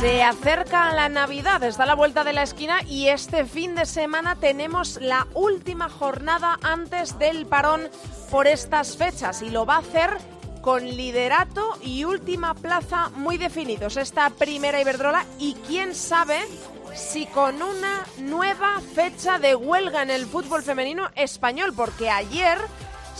Se acerca la Navidad, está la vuelta de la esquina y este fin de semana tenemos la última jornada antes del parón por estas fechas y lo va a hacer con liderato y última plaza muy definidos. Esta primera Iberdrola y quién sabe si con una nueva fecha de huelga en el fútbol femenino español, porque ayer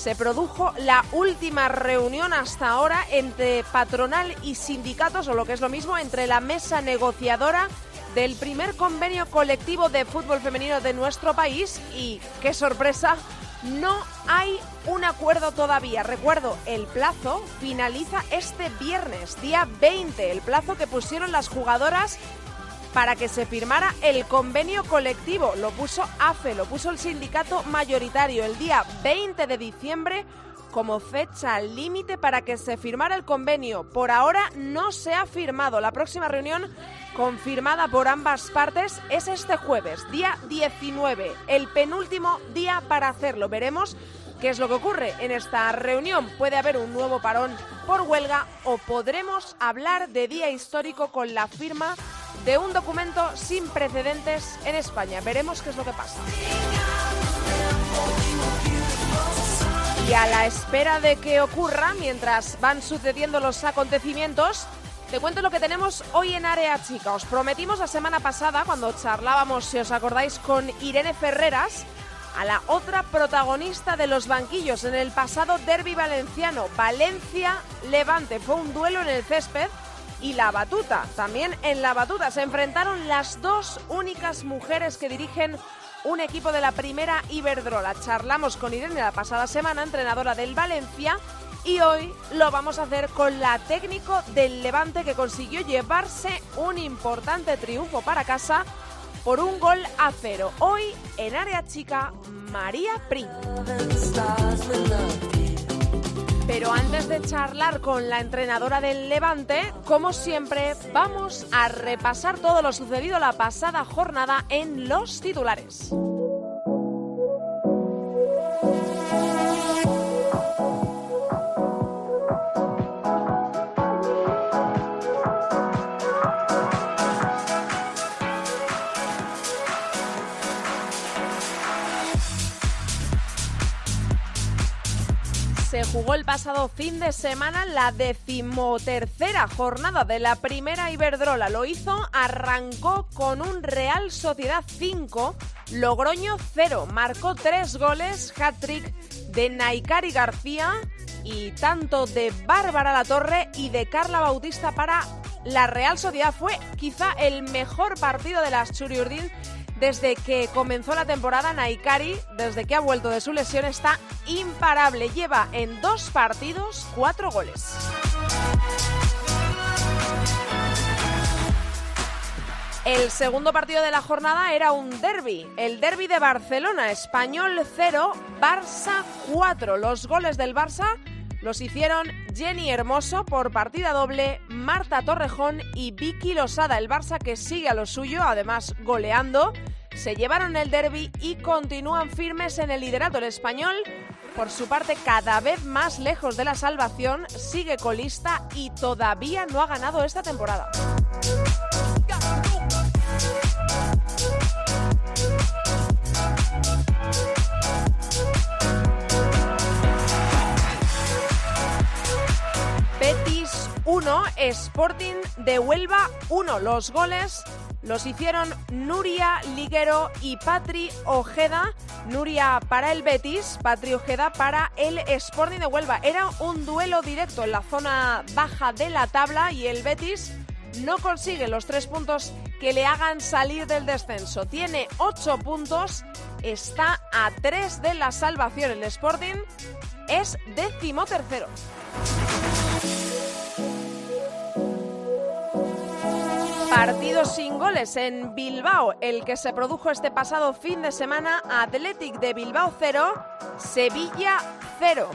se produjo la última reunión hasta ahora entre patronal y sindicatos, o lo que es lo mismo, entre la mesa negociadora del primer convenio colectivo de fútbol femenino de nuestro país y, qué sorpresa, no hay un acuerdo todavía. Recuerdo, el plazo finaliza este viernes, día 20, el plazo que pusieron las jugadoras para que se firmara el convenio colectivo. Lo puso AFE, lo puso el sindicato mayoritario el día 20 de diciembre como fecha límite para que se firmara el convenio. Por ahora no se ha firmado. La próxima reunión confirmada por ambas partes es este jueves, día 19, el penúltimo día para hacerlo. Veremos qué es lo que ocurre en esta reunión. Puede haber un nuevo parón por huelga o podremos hablar de día histórico con la firma de un documento sin precedentes en España. Veremos qué es lo que pasa. Y a la espera de que ocurra, mientras van sucediendo los acontecimientos, te cuento lo que tenemos hoy en Área Chica. Os prometimos la semana pasada, cuando charlábamos, si os acordáis, con Irene Ferreras, a la otra protagonista de los banquillos en el pasado derby valenciano, Valencia-Levante. Fue un duelo en el césped y la batuta. También en la batuta se enfrentaron las dos únicas mujeres que dirigen un equipo de la primera Iberdrola. Charlamos con Irene la pasada semana, entrenadora del Valencia, y hoy lo vamos a hacer con la técnico del Levante que consiguió llevarse un importante triunfo para casa por un gol a cero. Hoy en área chica, María Prim. Pero antes de charlar con la entrenadora del Levante, como siempre, vamos a repasar todo lo sucedido la pasada jornada en los titulares. Jugó el pasado fin de semana la decimotercera jornada de la primera Iberdrola. Lo hizo, arrancó con un Real Sociedad 5, Logroño 0. Marcó tres goles, hat-trick de Naikari García y tanto de Bárbara La Torre y de Carla Bautista para la Real Sociedad. Fue quizá el mejor partido de las Churiurdin desde que comenzó la temporada, Naikari, desde que ha vuelto de su lesión, está imparable. Lleva en dos partidos cuatro goles. El segundo partido de la jornada era un derby, el derby de Barcelona, Español 0, Barça 4. Los goles del Barça los hicieron Jenny Hermoso por partida doble, Marta Torrejón y Vicky Losada. El Barça que sigue a lo suyo, además goleando, se llevaron el derby y continúan firmes en el liderato. El español, por su parte, cada vez más lejos de la salvación, sigue colista y todavía no ha ganado esta temporada. Betis 1, Sporting de Huelva 1. Los goles los hicieron Nuria Liguero y Patri Ojeda. Nuria para el Betis, Patri Ojeda para el Sporting de Huelva. Era un duelo directo en la zona baja de la tabla y el Betis no consigue los tres puntos que le hagan salir del descenso. Tiene ocho puntos, está a tres de la salvación. El Sporting es décimo tercero. Partido sin goles en Bilbao, el que se produjo este pasado fin de semana, Athletic de Bilbao 0, Sevilla 0.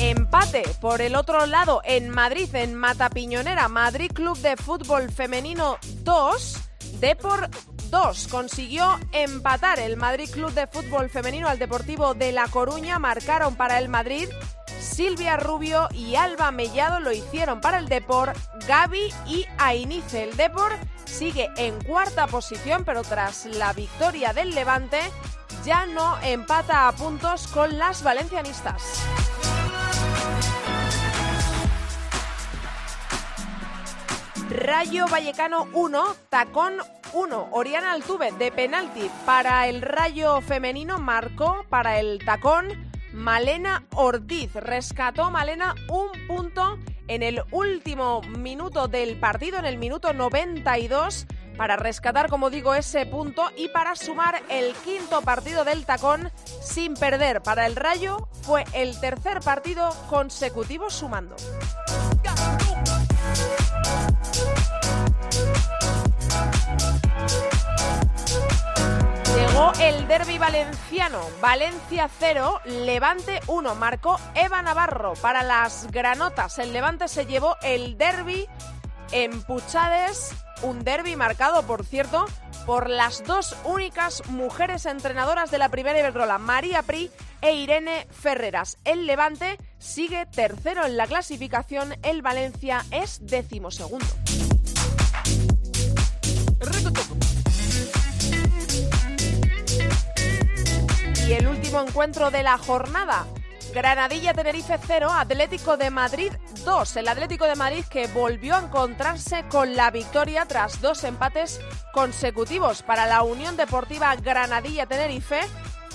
Empate por el otro lado en Madrid, en Matapiñonera, Madrid Club de Fútbol Femenino 2, Depor 2. Consiguió empatar el Madrid Club de Fútbol Femenino al Deportivo de La Coruña. Marcaron para el Madrid Silvia Rubio y Alba Mellado lo hicieron para el Depor, Gaby y Ainice. El Depor sigue en cuarta posición, pero tras la victoria del Levante ya no empata a puntos con las valencianistas. Rayo Vallecano 1, Tacón 1. Oriana Altuve de penalti para el Rayo femenino marcó para el Tacón Malena Ortiz. Rescató Malena un punto en el último minuto del partido, en el minuto 92, para rescatar, como digo, ese punto y para sumar el quinto partido del tacón sin perder. Para el Rayo fue el tercer partido consecutivo sumando. Llegó el derby valenciano. Valencia 0, Levante 1. Marcó Eva Navarro para las granotas. El Levante se llevó el derby en Puchades. Un derby marcado, por cierto, por las dos únicas mujeres entrenadoras de la primera Iberdrola, María Pri e Irene Ferreras. El Levante sigue tercero en la clasificación, el Valencia es decimosegundo. Y el último encuentro de la jornada. Granadilla Tenerife 0, Atlético de Madrid 2. El Atlético de Madrid que volvió a encontrarse con la victoria tras dos empates consecutivos para la Unión Deportiva Granadilla Tenerife.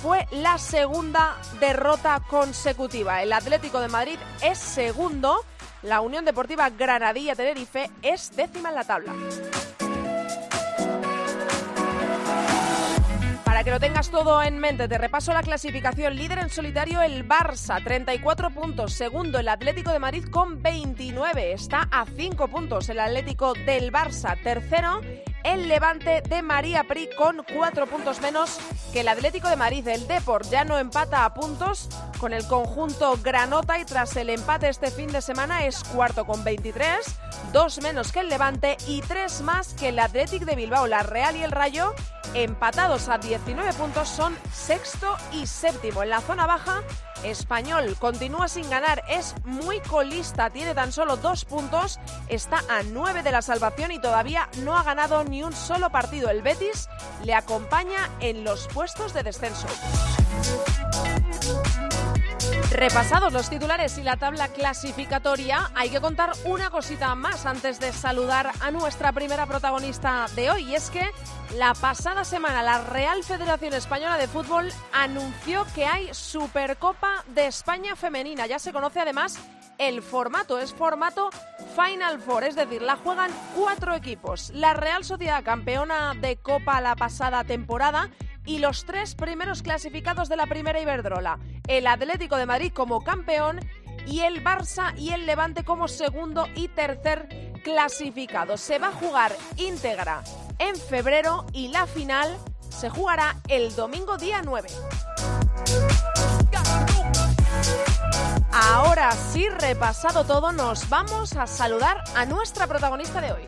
Fue la segunda derrota consecutiva. El Atlético de Madrid es segundo. La Unión Deportiva Granadilla Tenerife es décima en la tabla. Para que lo tengas todo en mente, te repaso la clasificación. Líder en solitario el Barça, 34 puntos. Segundo el Atlético de Madrid con 29. Está a 5 puntos el Atlético del Barça. Tercero el Levante de María Pri con 4 puntos menos que el Atlético de Madrid. El Deport ya no empata a puntos con el conjunto Granota y tras el empate este fin de semana es cuarto con 23, dos menos que el Levante y tres más que el Atlético de Bilbao. La Real y el Rayo empatados a 19 puntos, son sexto y séptimo. En la zona baja, Español continúa sin ganar, es muy colista, tiene tan solo dos puntos, está a nueve de la salvación y todavía no ha ganado ni un solo partido. El Betis le acompaña en los puestos de descenso. Repasados los titulares y la tabla clasificatoria, hay que contar una cosita más antes de saludar a nuestra primera protagonista de hoy. Y es que la pasada semana la Real Federación Española de Fútbol anunció que hay Supercopa de España femenina. Ya se conoce además el formato, es formato Final Four, es decir, la juegan cuatro equipos. La Real Sociedad, campeona de Copa la pasada temporada, y los tres primeros clasificados de la primera Iberdrola, el Atlético de Madrid como campeón y el Barça y el Levante como segundo y tercer clasificado. Se va a jugar íntegra en febrero y la final se jugará el domingo día 9. Ahora sí, repasado todo, nos vamos a saludar a nuestra protagonista de hoy.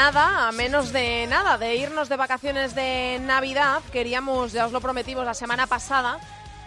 Nada, a menos de nada, de irnos de vacaciones de Navidad, queríamos, ya os lo prometimos la semana pasada,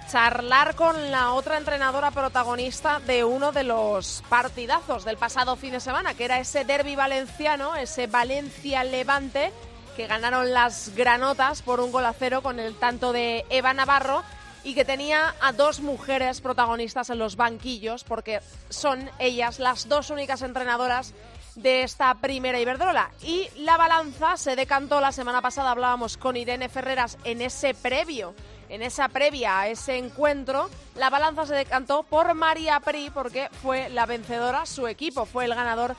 charlar con la otra entrenadora protagonista de uno de los partidazos del pasado fin de semana, que era ese derby valenciano, ese Valencia-Levante, que ganaron las granotas por un gol a cero con el tanto de Eva Navarro y que tenía a dos mujeres protagonistas en los banquillos porque son ellas las dos únicas entrenadoras de esta primera Iberdrola. Y la balanza se decantó la semana pasada, hablábamos con Irene Ferreras en ese previo, en esa previa a ese encuentro, la balanza se decantó por María Pri porque fue la vencedora, su equipo fue el ganador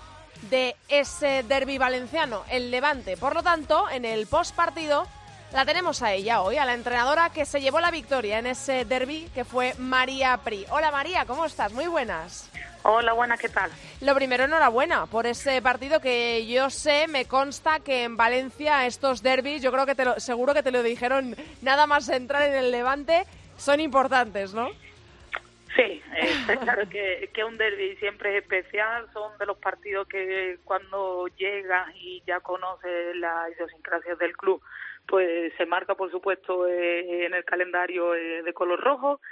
de ese derby valenciano, el Levante. Por lo tanto, en el post partido la tenemos a ella hoy, a la entrenadora que se llevó la victoria en ese derby, que fue María Pri. Hola María, ¿cómo estás? Muy buenas. Hola, buenas, ¿qué tal? Lo primero, enhorabuena por ese partido que yo sé, me consta que en Valencia estos derbis, yo creo que te lo, seguro que te lo dijeron nada más entrar en el Levante, son importantes, ¿no? Sí, está claro que, que un derby siempre es especial, son de los partidos que cuando llegas y ya conoces la idiosincrasia del club, pues se marca, por supuesto, eh, en el calendario eh, de color rojo,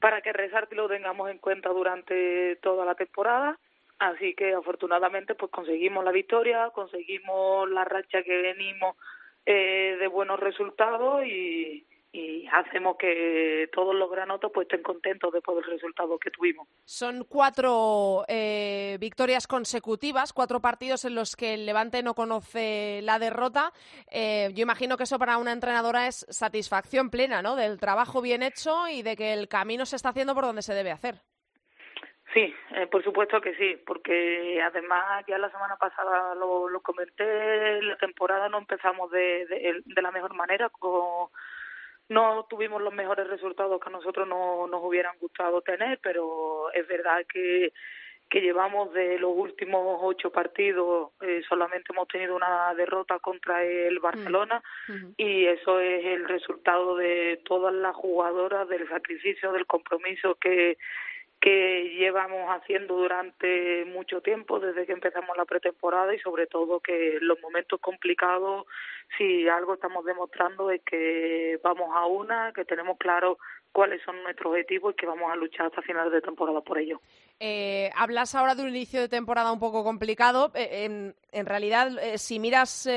para que Resarte lo tengamos en cuenta durante toda la temporada. Así que afortunadamente pues conseguimos la victoria, conseguimos la racha que venimos eh, de buenos resultados y, y hacemos que todos los granotos pues estén contentos después del resultado que tuvimos. Son cuatro eh, victorias consecutivas, cuatro partidos en los que el Levante no conoce la derrota. Eh, yo imagino que eso para una entrenadora es satisfacción plena, ¿no? Del trabajo bien hecho y de que el camino se está haciendo por donde se debe hacer. Sí, eh, por supuesto que sí, porque además ya la semana pasada lo, lo comenté, la temporada no empezamos de, de, de la mejor manera, con no tuvimos los mejores resultados que a nosotros no, nos hubieran gustado tener, pero es verdad que, que llevamos de los últimos ocho partidos, eh, solamente hemos tenido una derrota contra el Barcelona mm. y eso es el resultado de todas las jugadoras, del sacrificio, del compromiso que, que llevamos haciendo durante mucho tiempo, desde que empezamos la pretemporada y sobre todo que los momentos complicados, si algo estamos demostrando es que vamos a una, que tenemos claro cuáles son nuestros objetivos y que vamos a luchar hasta finales de temporada por ello. Eh, hablas ahora de un inicio de temporada un poco complicado. Eh, en, realidad, eh, si miras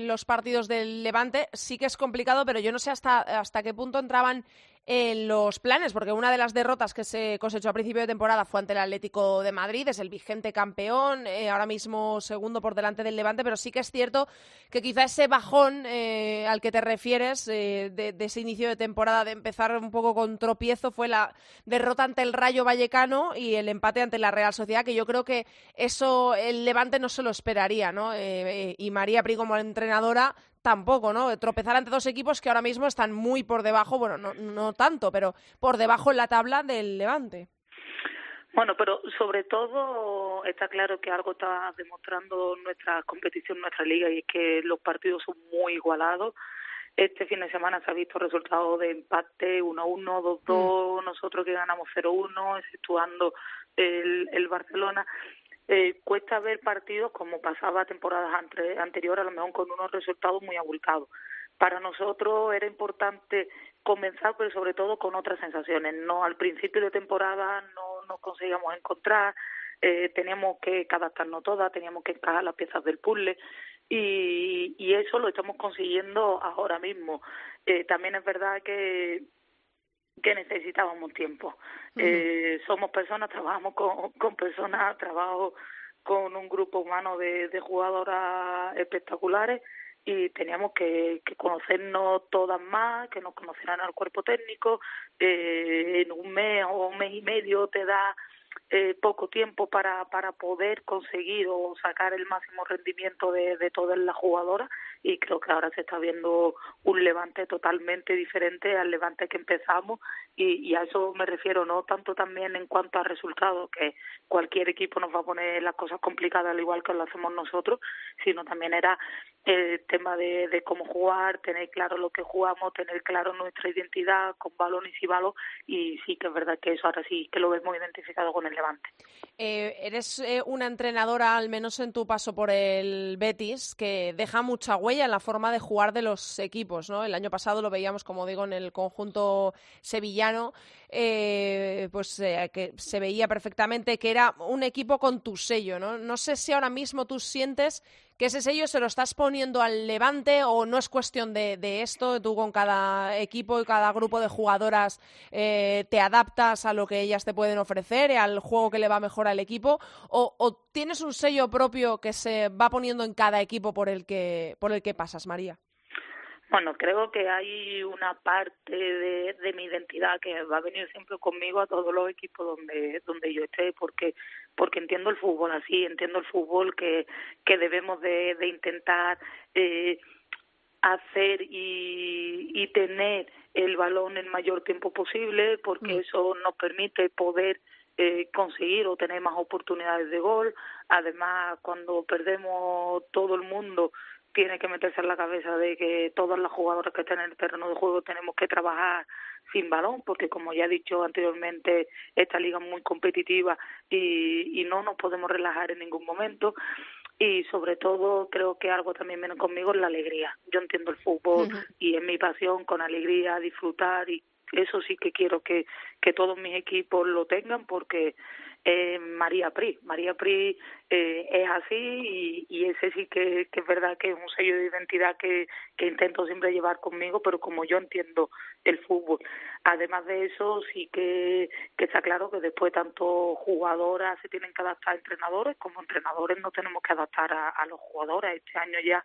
los partidos del Levante, sí que es complicado, pero yo no sé hasta, qué punto entraban en los planes, porque una de las derrotas que se cosechó a principio de temporada fue ante el Atlético de Madrid, es el vigente campeón, ahora mismo segundo por delante del Levante, pero sí que es cierto que quizá ese bajón al que te refieres de, de, ese inicio de temporada, de empezar un poco con tropiezo, fue la derrota ante el Rayo Vallecano y el empate ante la Real Sociedad, que yo creo que eso el Levante no se lo esperaría, ¿no? Eh, y María Pri como entrenadora tampoco, ¿no? Tropezar ante dos equipos que ahora mismo están muy por debajo, bueno, no, no tanto, pero por debajo en la tabla del Levante. Bueno, pero sobre todo está claro que algo está demostrando nuestra competición, nuestra liga, y es que los partidos son muy igualados. Este fin de semana se ha visto resultados de empate 1-1, 2-2, mm. nosotros que ganamos 0-1, exceptuando el, el Barcelona eh, cuesta ver partidos como pasaba temporadas ante, anteriores, a lo mejor con unos resultados muy abultados. Para nosotros era importante comenzar, pero sobre todo con otras sensaciones. No al principio de temporada no nos conseguíamos encontrar, eh, teníamos que adaptarnos todas, teníamos que encajar las piezas del puzzle y, y eso lo estamos consiguiendo ahora mismo. Eh, también es verdad que que necesitábamos tiempo. Uh -huh. eh, somos personas, trabajamos con, con personas, trabajo con un grupo humano de, de jugadoras espectaculares y teníamos que, que conocernos todas más, que nos conocieran al cuerpo técnico. Eh, en un mes o un mes y medio te da eh, poco tiempo para, para poder conseguir o sacar el máximo rendimiento de, de todas las jugadoras y creo que ahora se está viendo un levante totalmente diferente al levante que empezamos y, y a eso me refiero, no tanto también en cuanto a resultados, que cualquier equipo nos va a poner las cosas complicadas al igual que lo hacemos nosotros, sino también era el tema de, de cómo jugar, tener claro lo que jugamos, tener claro nuestra identidad con balones y balos y sí que es verdad que eso ahora sí que lo vemos identificado con el Levante. Eh, eres eh, una entrenadora, al menos en tu paso por el Betis, que deja mucha huella en la forma de jugar de los equipos. ¿no? El año pasado lo veíamos, como digo, en el conjunto sevillano, eh, pues que se veía perfectamente que era un equipo con tu sello. ¿no? no sé si ahora mismo tú sientes que ese sello se lo estás poniendo al levante o no es cuestión de, esto, tú con cada equipo y cada grupo de jugadoras eh, te adaptas a lo que ellas te pueden ofrecer, al juego que le va mejor al equipo, o, o, tienes un sello propio que se va poniendo en cada equipo por el que, por el que pasas, María. Bueno, creo que hay una parte de, de, mi identidad que va a venir siempre conmigo a todos los equipos donde donde yo esté, porque porque entiendo el fútbol así, entiendo el fútbol que que debemos de, de intentar eh, hacer y, y tener el balón el mayor tiempo posible, porque mm. eso nos permite poder eh, conseguir o tener más oportunidades de gol. Además, cuando perdemos todo el mundo tiene que meterse en la cabeza de que todas las jugadoras que están en el terreno de juego tenemos que trabajar sin balón, porque como ya he dicho anteriormente, esta liga es muy competitiva y, y no nos podemos relajar en ningún momento. Y sobre todo creo que algo también viene conmigo es la alegría. Yo entiendo el fútbol y es mi pasión con alegría disfrutar y eso sí que quiero que, que todos mis equipos lo tengan porque eh, María Pri. María Pri eh, es así y, ese sí que, que, es verdad que es un sello de identidad que, que intento siempre llevar conmigo, pero como yo entiendo el fútbol. Además de eso, sí que, que está claro que después tanto jugadoras se tienen que adaptar a entrenadores, como entrenadores no tenemos que adaptar a, a los jugadores. Este año ya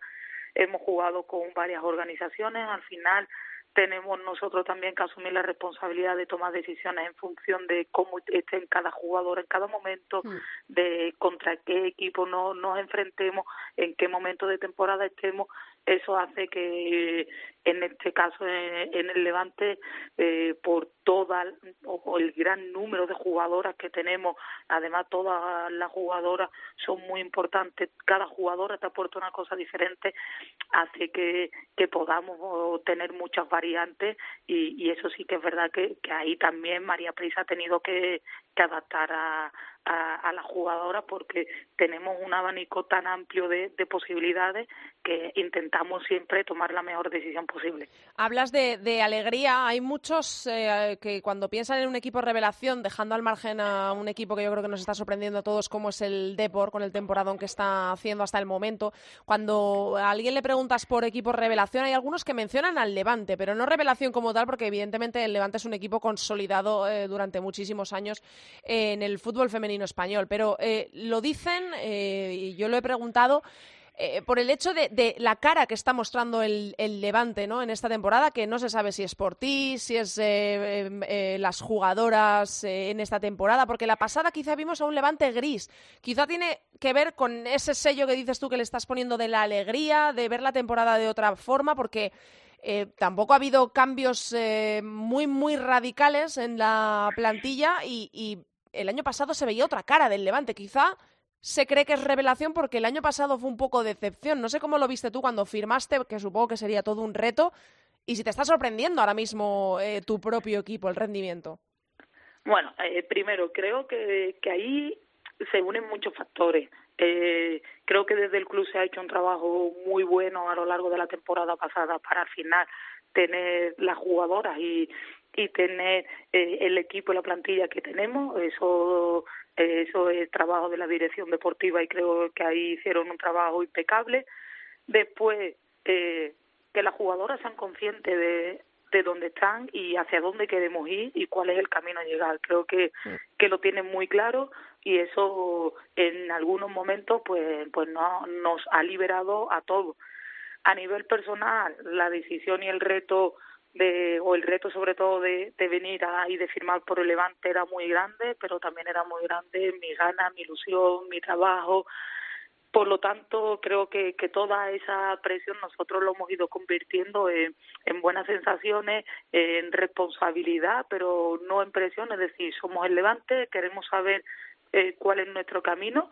hemos jugado con varias organizaciones, al final tenemos nosotros también que asumir la responsabilidad de tomar decisiones en función de cómo esté en cada jugador en cada momento, mm. de contra qué equipo no, nos enfrentemos, en qué momento de temporada estemos. Eso hace que en este caso en, el Levante, eh, por toda o el gran número de jugadoras que tenemos, además todas las jugadoras son muy importantes, cada jugadora te aporta una cosa diferente, hace que, que podamos tener muchas variantes y, eso sí que es verdad que, ahí también María Prisa ha tenido que adaptar a, a, a la jugadora porque tenemos un abanico tan amplio de, de, posibilidades que intentamos siempre tomar la mejor decisión posible. Hablas de, de alegría. Hay muchos eh, que cuando piensan en un equipo revelación, dejando al margen a un equipo que yo creo que nos está sorprendiendo a todos, como es el Depor, con el temporadón que está haciendo hasta el momento, cuando a alguien le preguntas por equipo revelación, hay algunos que mencionan al Levante, pero no revelación como tal, porque evidentemente el Levante es un equipo consolidado eh, durante muchísimos años en el fútbol femenino español. Pero eh, lo dicen, eh, y yo lo he preguntado, eh, por el hecho de, la cara que está mostrando el, Levante ¿no? en esta temporada, que no se sabe si es por ti, si es las jugadoras en esta temporada, porque la pasada quizá vimos a un Levante gris. Quizá tiene que ver con ese sello que dices tú que le estás poniendo de la alegría, de ver la temporada de otra forma, porque tampoco ha habido cambios muy, muy radicales en la plantilla y, el año pasado se veía otra cara del Levante. Quizá se cree que es revelación porque el año pasado fue un poco decepción. No sé cómo lo viste tú cuando firmaste, que supongo que sería todo un reto, y si te está sorprendiendo ahora mismo eh, tu propio equipo, el rendimiento. Bueno, eh, primero, creo que, que ahí se unen muchos factores. Eh, creo que desde el club se ha hecho un trabajo muy bueno a lo largo de la temporada pasada para al final tener las jugadoras y, y tener eh, el equipo y la plantilla que tenemos. Eso, eh, eso es trabajo de la dirección deportiva y creo que ahí hicieron un trabajo impecable. Después, eh, que las jugadoras sean conscientes de, de dónde están y hacia dónde queremos ir y cuál es el camino a llegar. Creo que, que lo tienen muy claro y eso en algunos momentos pues, pues no, nos ha liberado a todos. A nivel personal, la decisión y el reto de, o el reto sobre todo de, de venir a, y de firmar por el Levante era muy grande, pero también era muy grande mi gana, mi ilusión, mi trabajo, por lo tanto, creo que, que toda esa presión nosotros lo hemos ido convirtiendo en, en buenas sensaciones, en responsabilidad, pero no en presión. Es decir, somos el Levante, queremos saber eh, cuál es nuestro camino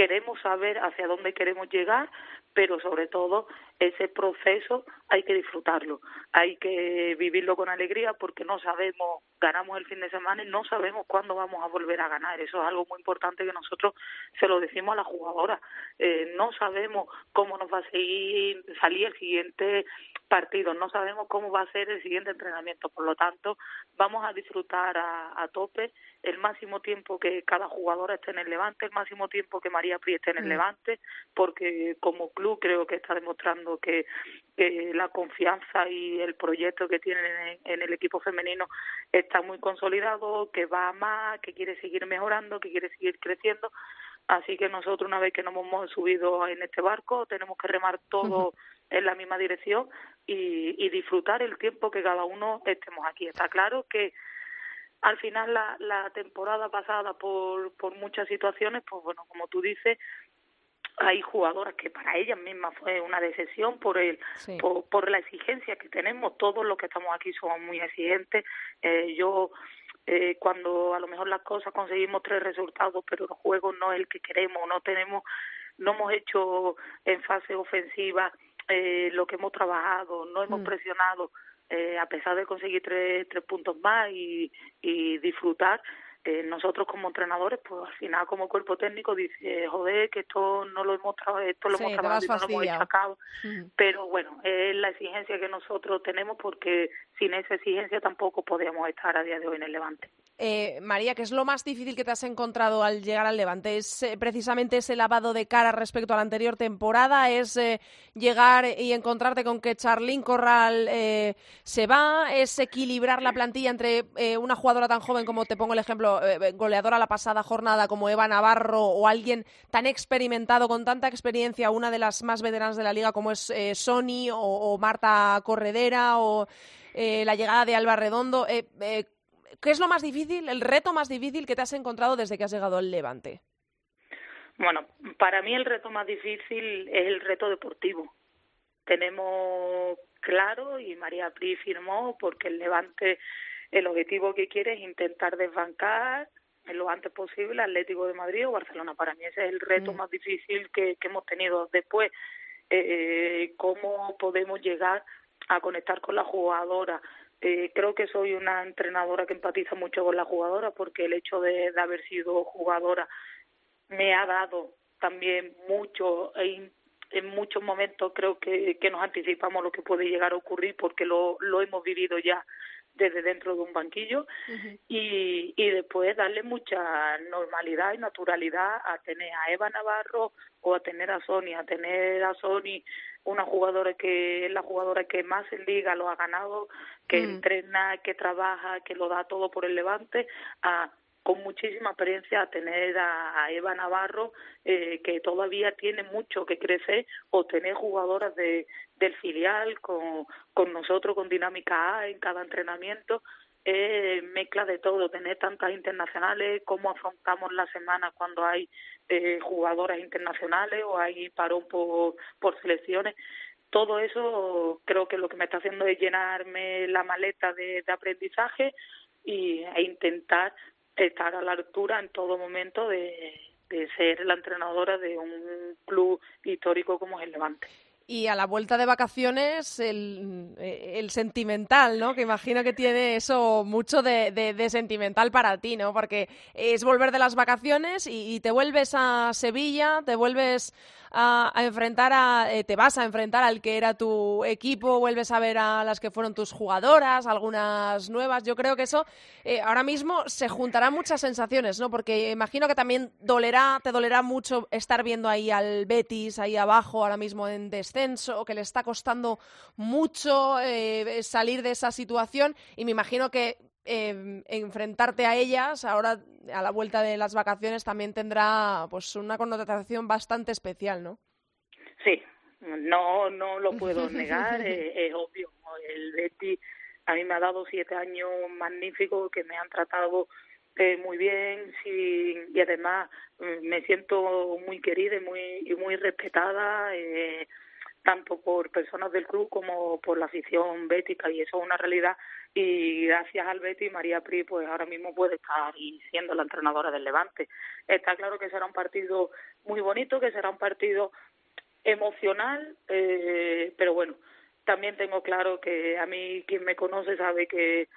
queremos saber hacia dónde queremos llegar, pero sobre todo ese proceso hay que disfrutarlo, hay que vivirlo con alegría porque no sabemos, ganamos el fin de semana y no sabemos cuándo vamos a volver a ganar. Eso es algo muy importante que nosotros se lo decimos a la jugadora. Eh, no sabemos cómo nos va a seguir, salir el siguiente partido, no sabemos cómo va a ser el siguiente entrenamiento. Por lo tanto, vamos a disfrutar a, a tope el máximo tiempo que cada jugadora esté en el Levante, el máximo tiempo que María Pri esté en el mm. Levante, porque como club creo que está demostrando que, la confianza y el proyecto que tienen en, el equipo femenino está muy consolidado, que va más, que quiere seguir mejorando, que quiere seguir creciendo. Así que nosotros, una vez que nos hemos subido en este barco, tenemos que remar todo en la misma dirección y, y disfrutar el tiempo que cada uno estemos aquí. Está claro que al final la, la temporada pasada por, por muchas situaciones, pues bueno, como tú dices, hay jugadoras que para ellas mismas fue una decepción por el por, por, la exigencia que tenemos. Todos los que estamos aquí somos muy exigentes. Eh, yo eh, cuando a lo mejor las cosas conseguimos tres resultados pero el juego no es el que queremos no tenemos no hemos hecho en fase ofensiva eh, lo que hemos trabajado no hemos mm. presionado eh, a pesar de conseguir tres, tres puntos más y, y disfrutar, eh, nosotros como entrenadores, pues al final como cuerpo técnico dice, joder, que esto no lo hemos trabajado, esto lo hemos trabajado y no lo hemos hecho a cabo. Pero bueno, es la exigencia que nosotros tenemos porque sin esa exigencia tampoco podríamos estar a día de hoy en el Levante. Eh, María, ¿qué es lo más difícil que te has encontrado al llegar al Levante? ¿Es eh, precisamente ese lavado de cara respecto a la anterior temporada? ¿Es eh, llegar y encontrarte con que Charlín Corral se va? ¿Es equilibrar la plantilla entre una jugadora tan joven como, te pongo el ejemplo, goleadora la pasada jornada como Eva Navarro o alguien tan experimentado, con tanta experiencia, una de las más veteranas de la liga como es Sony o, Marta Corredera o la llegada de Alba Redondo? ¿Qué es lo más difícil, el reto más difícil que te has encontrado desde que has llegado al Levante? Bueno, para mí el reto más difícil es el reto deportivo. Tenemos claro y María Pri firmó porque el Levante el objetivo que quiere es intentar desbancar en lo antes posible Atlético de Madrid o Barcelona. Para mí ese es el reto mm. más difícil que, que hemos tenido. Después, eh, cómo podemos llegar a conectar con la jugadora, eh, creo que soy una entrenadora que empatiza mucho con la jugadora porque el hecho de, haber sido jugadora me ha dado también mucho e en muchos momentos creo que, que nos anticipamos lo que puede llegar a ocurrir porque lo, lo hemos vivido ya desde dentro de un banquillo y, y después darle mucha normalidad y naturalidad a tener a Eva Navarro o a tener a Sony, a tener a Sony una jugadora que es la jugadora que más en liga lo ha ganado, que mm. entrena, que trabaja, que lo da todo por el levante, a con muchísima experiencia a tener a, Eva Navarro, eh, que todavía tiene mucho que crecer, o tener jugadoras de, del filial con, con nosotros, con Dinámica A en cada entrenamiento, eh, mezcla de todo, tener tantas internacionales, cómo afrontamos la semana cuando hay eh, jugadoras internacionales o hay parón por, selecciones. Todo eso creo que lo que me está haciendo es llenarme la maleta de, de aprendizaje y, e intentar estar a la altura en todo momento de, ser la entrenadora de un club histórico como es el Levante y a la vuelta de vacaciones el, el, sentimental, ¿no? Que imagino que tiene eso mucho de, sentimental para ti, ¿no? Porque es volver de las vacaciones y, te vuelves a Sevilla, te vuelves a, enfrentar a, eh, te vas a enfrentar al que era tu equipo, vuelves a ver a las que fueron tus jugadoras, algunas nuevas. Yo creo que eso eh, ahora mismo se juntarán muchas sensaciones, ¿no? Porque imagino que también dolerá, te dolerá mucho estar viendo ahí al Betis ahí abajo ahora mismo en descenso que le está costando mucho eh, salir de esa situación y me imagino que em, enfrentarte a ellas ahora a la vuelta de las vacaciones también tendrá pues una connotación bastante especial, ¿no? Sí, no no lo puedo negar, es, obvio. El Betty a mí me ha dado siete años magníficos que me han tratado eh, muy bien y además mm, me siento muy querida y muy, y muy respetada. Eh, tanto por personas del club como por la afición bética y eso es una realidad y gracias al Betty María Pri pues ahora mismo puede estar y siendo la entrenadora del Levante. Está claro que será un partido muy bonito, que será un partido emocional, eh, pero bueno, también tengo claro que a mí quien me conoce sabe que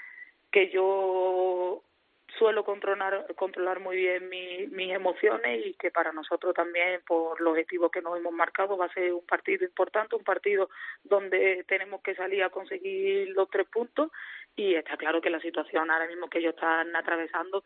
que yo suelo controlar, controlar muy bien mi, mis emociones y que para nosotros también, por los objetivos que nos hemos marcado, va a ser un partido importante, un partido donde tenemos que salir a conseguir los tres puntos. Y está claro que la situación ahora mismo que ellos están atravesando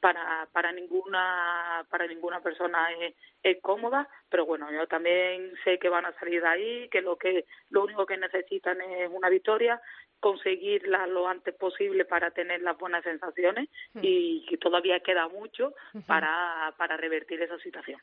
para para ninguna para ninguna persona es, es cómoda pero bueno yo también sé que van a salir de ahí que lo que lo único que necesitan es una victoria conseguirla lo antes posible para tener las buenas sensaciones y que todavía queda mucho para, para revertir esa situación.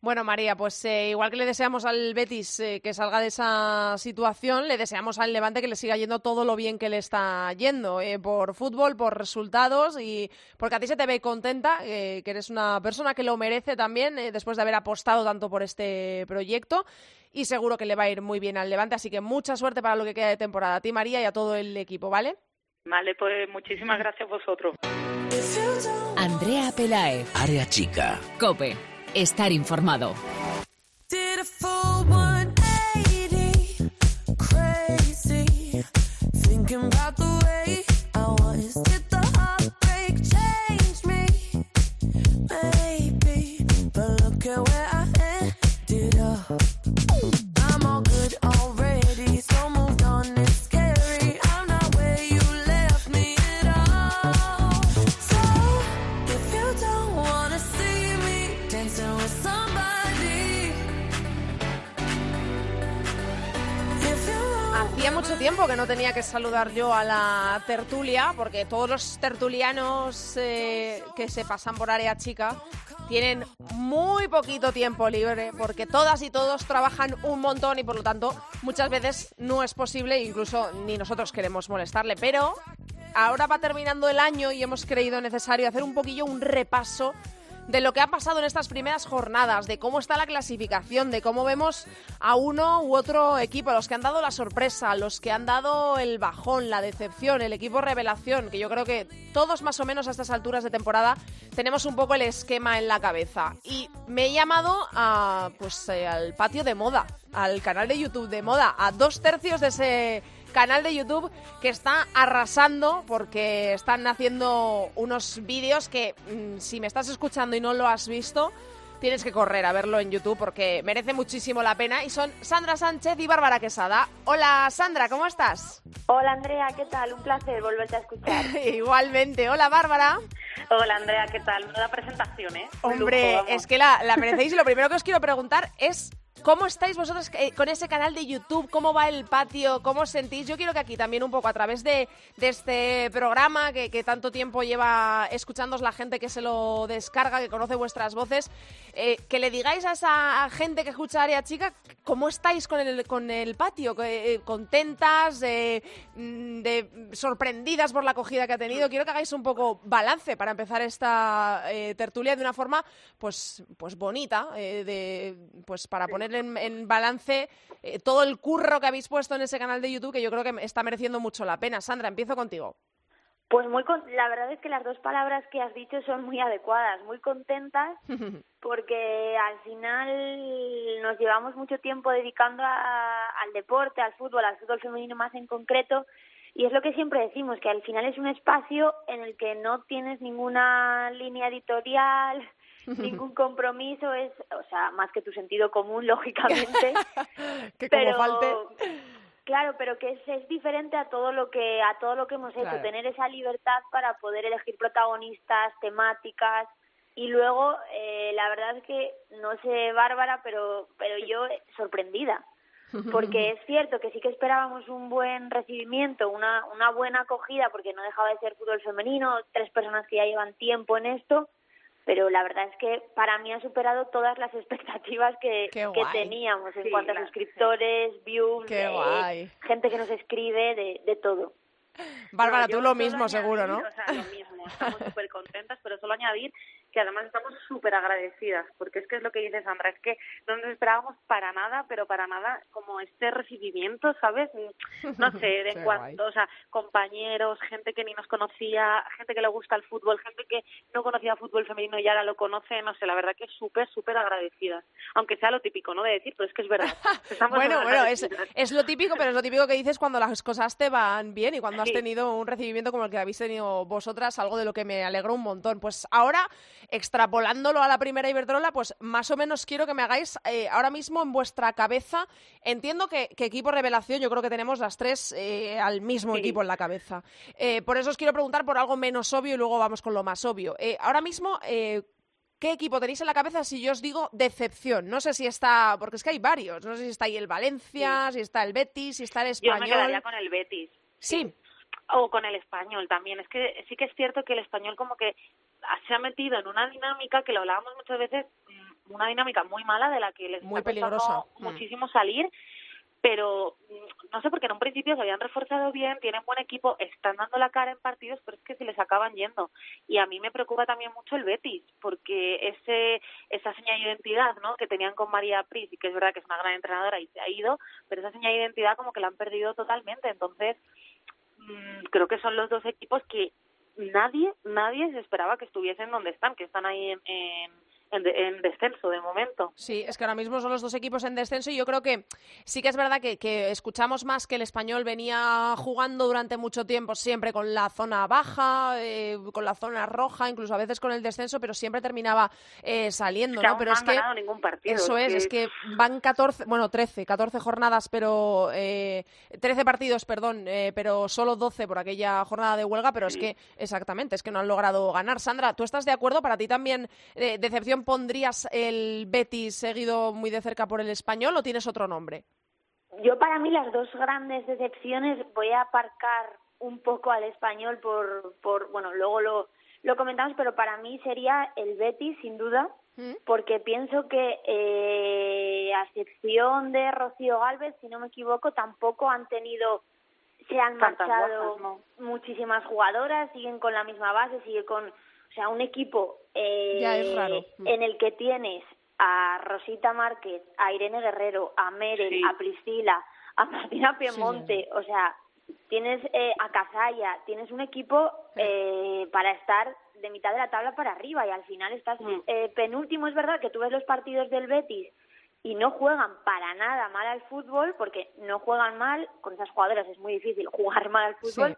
Bueno, María, pues eh, igual que le deseamos al Betis eh, que salga de esa situación, le deseamos al Levante que le siga yendo todo lo bien que le está yendo, eh, por fútbol, por resultados y porque a ti se te ve contenta, que eres una persona que lo merece también después de haber apostado tanto por este proyecto y seguro que le va a ir muy bien al Levante, así que mucha suerte para lo que queda de temporada a ti, María, y a todo el equipo, ¿vale? Vale, pues muchísimas gracias a vosotros. Andrea Pelae. Área chica. Cope. Estar informado. Que no tenía que saludar yo a la tertulia, porque todos los tertulianos eh, que se pasan por área chica tienen muy poquito tiempo libre, porque todas y todos trabajan un montón y por lo tanto muchas veces no es posible, incluso ni nosotros queremos molestarle, pero ahora va terminando el año y hemos creído necesario hacer un poquillo un repaso de lo que ha pasado en estas primeras jornadas, de cómo está la clasificación, de cómo vemos a uno u otro equipo, los que han dado la sorpresa, los que han dado el bajón, la decepción, el equipo revelación, que yo creo que todos más o menos a estas alturas de temporada tenemos un poco el esquema en la cabeza. Y me he llamado a, pues, eh, al patio de moda, al canal de YouTube de moda, a dos tercios de ese canal de YouTube que está arrasando porque están haciendo unos vídeos que mm, si me estás escuchando y no lo has visto, tienes que correr a verlo en YouTube porque merece muchísimo la pena y son Sandra Sánchez y Bárbara Quesada. Hola Sandra, ¿cómo estás? Hola Andrea, ¿qué tal? Un placer volverte a escuchar. Igualmente. Hola Bárbara. Hola Andrea, ¿qué tal? Una presentación, ¿eh? Hombre, es que la, la merecéis y lo primero que os quiero preguntar es ¿Cómo estáis vosotros eh, con ese canal de YouTube? ¿Cómo va el patio? ¿Cómo os sentís? Yo quiero que aquí también un poco a través de, este programa que, tanto tiempo lleva escuchándos la gente que se lo descarga, que conoce vuestras voces, eh, que le digáis a esa gente que escucha Área Chica cómo estáis con el, con el patio, eh, contentas, mm, de, sorprendidas por la acogida que ha tenido. Quiero que hagáis un poco balance para empezar esta tertulia de una forma pues, pues bonita, de, pues para poner en, balance eh, todo el curro que habéis puesto en ese canal de YouTube que yo creo que está mereciendo mucho la pena. Sandra, empiezo contigo. Pues muy la verdad es que las dos palabras que has dicho son muy adecuadas, muy contentas, porque al final nos llevamos mucho tiempo dedicando al deporte, al fútbol, al fútbol femenino más en concreto, y es lo que siempre decimos, que al final es un espacio en el que no tienes ninguna línea editorial, ningún compromiso, es, o sea, más que tu sentido común, lógicamente. que como falte... Claro, pero que es, es, diferente a todo lo que a todo lo que hemos hecho, tener esa libertad para poder elegir protagonistas, temáticas y luego eh, la verdad es que no sé Bárbara, pero pero yo sorprendida. Porque es cierto que sí que esperábamos un buen recibimiento, una una buena acogida porque no dejaba de ser fútbol femenino, tres personas que ya llevan tiempo en esto pero la verdad es que para mí ha superado todas las expectativas que, que teníamos en cuanto a suscriptores, views, eh, gente que nos escribe, de, de todo. Bárbara, tú lo mismo seguro, ¿no? O sea, lo mismo, estamos súper contentas, pero solo añadir que además estamos súper agradecidas, porque es que es lo que dice Sandra, es que no nos esperábamos para nada, pero para nada como este recibimiento, ¿sabes? No sé, de cuánto, o sea, compañeros, gente que ni nos conocía, gente que le gusta el fútbol, gente que no conocía fútbol femenino y ahora lo conoce, no sé, la verdad que es súper, súper agradecidas, aunque sea lo típico, ¿no? De decir, pero es que es verdad. bueno, bueno, es, es, lo típico, pero es lo típico que dices cuando las cosas te van bien y cuando has tenido un recibimiento como el que habéis tenido vosotras, algo de lo que me alegro un montón. Pues ahora, extrapolándolo a la primera Iberdrola, pues más o menos quiero que me hagáis eh, ahora mismo en vuestra cabeza. Entiendo que, equipo revelación, yo creo que tenemos las tres eh, al mismo equipo en la cabeza. Eh, por eso os quiero preguntar por algo menos obvio y luego vamos con lo más obvio. ahora mismo, ¿Qué equipo tenéis en la cabeza si yo os digo decepción? No sé si está, porque es que hay varios, no sé si está ahí el Valencia, si está el Betis, si está el Español. Yo me quedaría con el Betis. Sí. O con el Español también. Es que sí que es cierto que el Español como que se ha metido en una dinámica que lo hablábamos muchas veces, mm, una dinámica muy mala de la que les muy peligrosa. Mm. muchísimo salir pero mm, no sé porque en un principio se habían reforzado bien, tienen buen equipo, están dando la cara en partidos, pero es que se les acaban yendo. Y a mí me preocupa también mucho el Betis, porque ese esa seña de identidad ¿no? que tenían con María Pris, y que es verdad que es una gran entrenadora y se ha ido, pero esa seña de identidad como que la han perdido totalmente. Entonces, mm, creo que son los dos equipos que nadie, nadie se esperaba que estuviesen donde están, que están ahí en en, descenso de momento. Sí, es que ahora mismo son los dos equipos en descenso y yo creo que sí que es verdad que, escuchamos más que el español venía jugando durante mucho tiempo siempre con la zona baja, eh, con la zona roja, incluso a veces con el descenso, pero siempre terminaba eh, saliendo, ¿no? Pero no es que ningún partido, eso es, es que van 14, bueno, 13, 14 jornadas, pero eh, 13 partidos, perdón, eh, pero solo 12 por aquella jornada de huelga, pero es que exactamente, es que no han logrado ganar. Sandra, ¿tú estás de acuerdo? Para ti también decepción pondrías el Betis seguido muy de cerca por el español o tienes otro nombre? Yo para mí las dos grandes decepciones voy a aparcar un poco al español por, por bueno, luego lo, lo comentamos, pero para mí sería el Betis sin duda, ¿Mm? porque pienso que eh, a excepción de Rocío Galvez, si no me equivoco, tampoco han tenido se han marchado muchísimas jugadoras, siguen con la misma base, sigue con o sea, un equipo eh, mm. en el que tienes a Rosita Márquez, a Irene Guerrero, a Merel, a Priscila, a Martina Piemonte, o sea, tienes eh, a Casaya, tienes un equipo eh, para estar de mitad de la tabla para arriba y al final estás mm. eh, penúltimo. Es verdad que tú ves los partidos del Betis y no juegan para nada mal al fútbol porque no juegan mal, con esas jugadoras es muy difícil jugar mal al fútbol.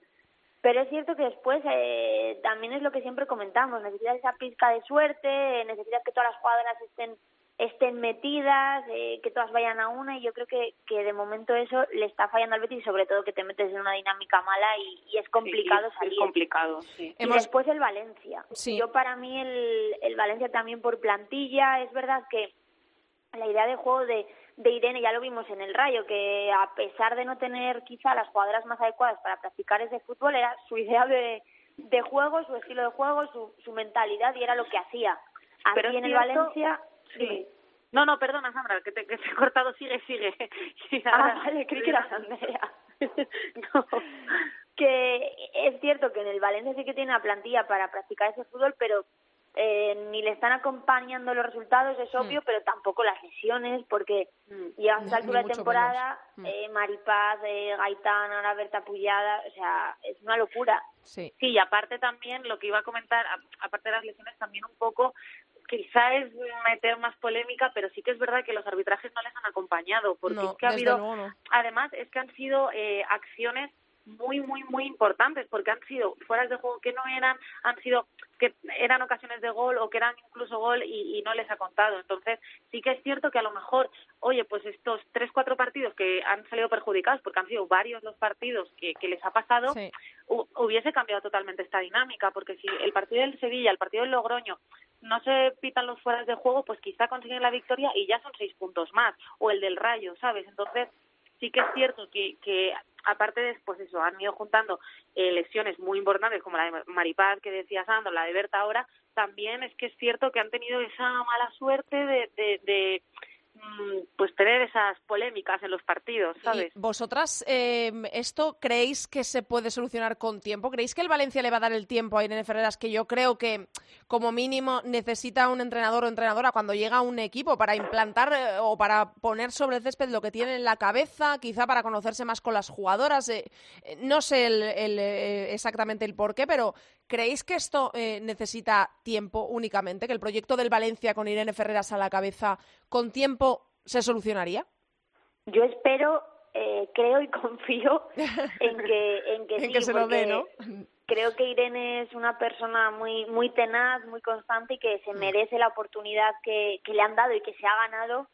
Pero es cierto que después eh, también es lo que siempre comentamos, necesitas esa pizca de suerte, necesitas que todas las jugadoras estén estén metidas, eh, que todas vayan a una y yo creo que, que de momento eso le está fallando al Betis y sobre todo que te metes en una dinámica mala y, es complicado salir. Es complicado, sí. Y después el Valencia. Yo para mí el, el Valencia también por plantilla, es verdad que la idea de juego de de Irene, ya lo vimos en el Rayo, que a pesar de no tener quizá las jugadoras más adecuadas para practicar ese fútbol, era su idea de, de juego, su estilo de juego, su, su mentalidad y era lo que hacía. Aquí Pero en el Valencia... Sí. No, no, perdona, Sandra, que te, que he cortado, sigue, sigue. ah, vale, creí que era Andrea. no. Que es cierto que en el Valencia sí que tiene una plantilla para practicar ese fútbol, pero eh, ni le están acompañando los resultados, es obvio, mm. pero tampoco las lesiones, porque mm. ya a esta altura de temporada, mm. eh, Maripaz, eh, Gaitán, ahora Berta Puyada, o sea, es una locura. Sí. sí, y aparte también lo que iba a comentar, aparte de las lesiones, también un poco quizá es meter más polémica, pero sí que es verdad que los arbitrajes no les han acompañado, porque es que ha habido, además es que han sido eh, acciones muy, muy, muy importantes, porque han sido fueras de juego que no eran, han sido que eran ocasiones de gol o que eran incluso gol y, no les ha contado. Entonces, sí que es cierto que a lo mejor, oye, pues estos tres, cuatro partidos que han salido perjudicados, porque han sido varios los partidos que, les ha pasado, hubiese cambiado totalmente esta dinámica, porque si el partido del Sevilla, el partido del Logroño, no se pitan los fueras de juego, pues quizá consiguen la victoria y ya son seis puntos más, o el del Rayo, ¿sabes? Entonces, sí que es cierto que, que aparte de pues eso, han ido juntando eh, lesiones muy importantes como la de Maripaz que decía Sandro, la de Berta ahora, también es que es cierto que han tenido esa mala suerte de, de, mm, pues tener esas polémicas en los partidos, ¿sabes? ¿Vosotras em, esto creéis que se puede solucionar con tiempo? ¿Creéis que el Valencia le va a dar el tiempo a Irene Ferreras que yo creo que como mínimo necesita un entrenador o entrenadora cuando llega a un equipo para implantar eh, o para poner sobre el césped lo que tiene en la cabeza, quizá para conocerse más con las jugadoras? Eh, eh, no sé exactamente el por qué, pero ¿creéis que esto necesita tiempo únicamente? ¿Que el proyecto del Valencia con Irene Ferreras a la cabeza con tiempo se solucionaría? Yo espero, eh, creo y confío en que, en que, se lo dé, ¿no? Creo que Irene es una persona muy, muy tenaz, muy constante y que se mm. merece la oportunidad que, que le han dado y que se ha ganado.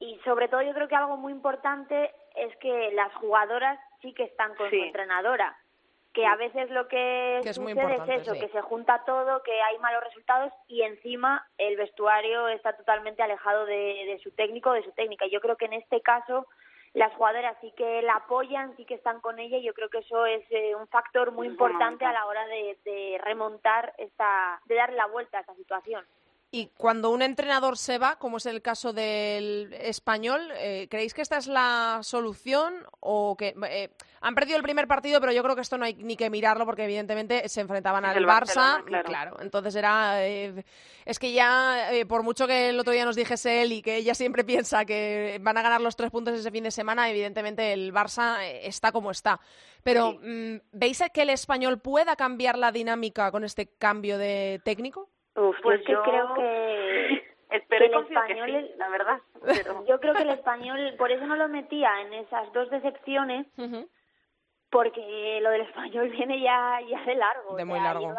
Y sobre todo yo creo que algo muy importante es que las jugadoras sí que están con su entrenadora que a veces lo que, sucede es eso, que se junta todo, que hay malos resultados y encima el vestuario está totalmente alejado de, su técnico, de su técnica. Yo creo que en este caso las jugadoras sí que la apoyan, sí que están con ella y yo creo que eso es eh, un factor muy importante a la hora de, de remontar esta, de dar la vuelta a esta situación. Y cuando un entrenador se va, como es el caso del español, eh, ¿creéis que esta es la solución o que eh, han perdido el primer partido, pero yo creo que esto no hay ni que mirarlo porque evidentemente se enfrentaban al Barça, claro. Entonces era eh, es que ya por mucho que el otro día nos dijese él y que ella siempre piensa que van a ganar los tres puntos ese fin de semana, evidentemente el Barça está como está. Pero mm, ¿veis que el español pueda cambiar la dinámica con este cambio de técnico? Pues yo creo que Espero el español, la verdad. Yo creo que el español, por eso no lo metía en esas dos decepciones, porque lo del español viene ya, ya de largo. De muy largo.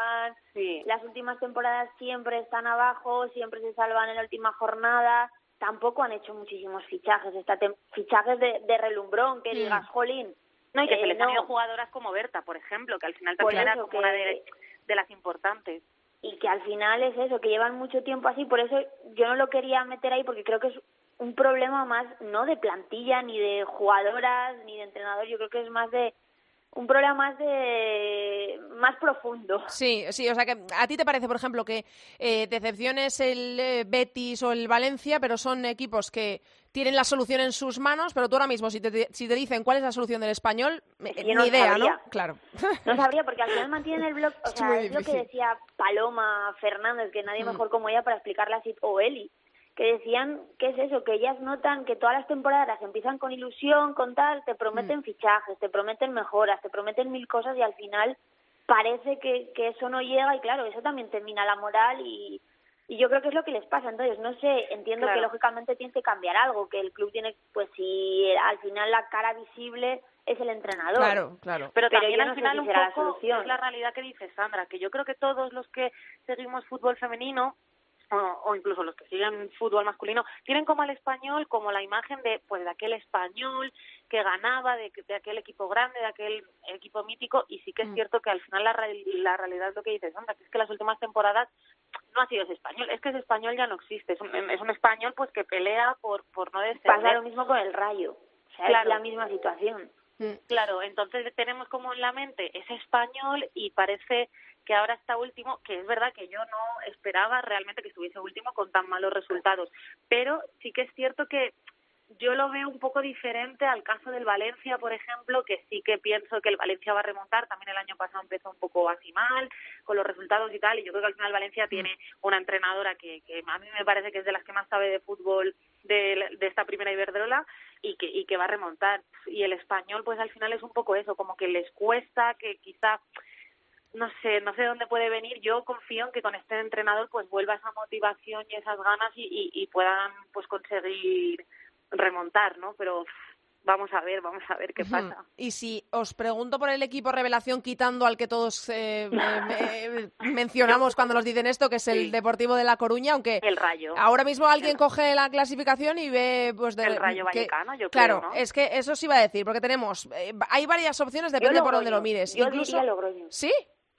Las últimas temporadas siempre están abajo, siempre se salvan en la última jornada. Tampoco han hecho muchísimos fichajes, esta fichajes de, de relumbrón, que mm. digas, jolín. No, y que se les han ido jugadoras como Berta, por ejemplo, que al final también era como una de, de las importantes y que al final es eso, que llevan mucho tiempo así, por eso yo no lo quería meter ahí porque creo que es un problema más no de plantilla ni de jugadoras ni de entrenador, yo creo que es más de un problema más de más profundo. Sí, sí, o sea que a ti te parece, por ejemplo, que eh, decepciones el eh, Betis o el Valencia, pero son equipos que tienen la solución en sus manos, pero tú ahora mismo si te, si te dicen cuál es la solución del español, ni idea, ¿no? Claro. No sabría porque al final mantienen el blog, o sea, es, lo que decía Paloma Fernández, que nadie mm. mejor como ella para explicarle así o Eli que decían que es eso, que ellas notan que todas las temporadas empiezan con ilusión, con tal, te prometen mm. fichajes, te prometen mejoras, te prometen mil cosas y al final parece que, que eso no llega y claro, eso también termina la moral y, y yo creo que es lo que les pasa. Entonces, no sé, entiendo que lógicamente tiene que cambiar algo, que el club tiene, pues si al final la cara visible es el entrenador. Claro, claro. Pero, también al final un poco es la realidad que dice Sandra, que yo creo que todos los que seguimos fútbol femenino o, incluso los que siguen fútbol masculino, tienen como al español como la imagen de pues de aquel español que ganaba, de, de aquel equipo grande, de aquel equipo mítico, y sí que es mm. cierto que al final la, la realidad es lo que dices, hombre, que es que las últimas temporadas no ha sido ese español, es que ese español ya no existe, es un, es un español pues que pelea por, por no descender. Pasa lo mismo con el rayo, o sea, es la misma situación. Claro, entonces tenemos como en la mente ese español y parece que ahora está último, que es verdad que yo no esperaba realmente que estuviese último con tan malos resultados, pero sí que es cierto que yo lo veo un poco diferente al caso del Valencia, por ejemplo, que sí que pienso que el Valencia va a remontar. También el año pasado empezó un poco así mal con los resultados y tal. Y yo creo que al final Valencia mm. tiene una entrenadora que, que a mí me parece que es de las que más sabe de fútbol de, de esta primera Iberdrola y que, y que va a remontar. Y el español, pues al final es un poco eso, como que les cuesta, que quizá no sé, no sé dónde puede venir. Yo confío en que con este entrenador pues vuelva esa motivación y esas ganas y, y, y puedan pues conseguir remontar, ¿no? Pero vamos a ver, vamos a ver qué pasa. Y si os pregunto por el equipo revelación, quitando al que todos eh, mencionamos cuando nos dicen esto, que es el Deportivo de La Coruña, aunque el Rayo. ahora mismo alguien coge la clasificación y ve pues el Rayo Vallecano, yo claro, creo, es que eso sí iba a decir, porque tenemos, eh, hay varias opciones, depende por dónde lo mires. Yo Incluso, Logroño. ¿Sí?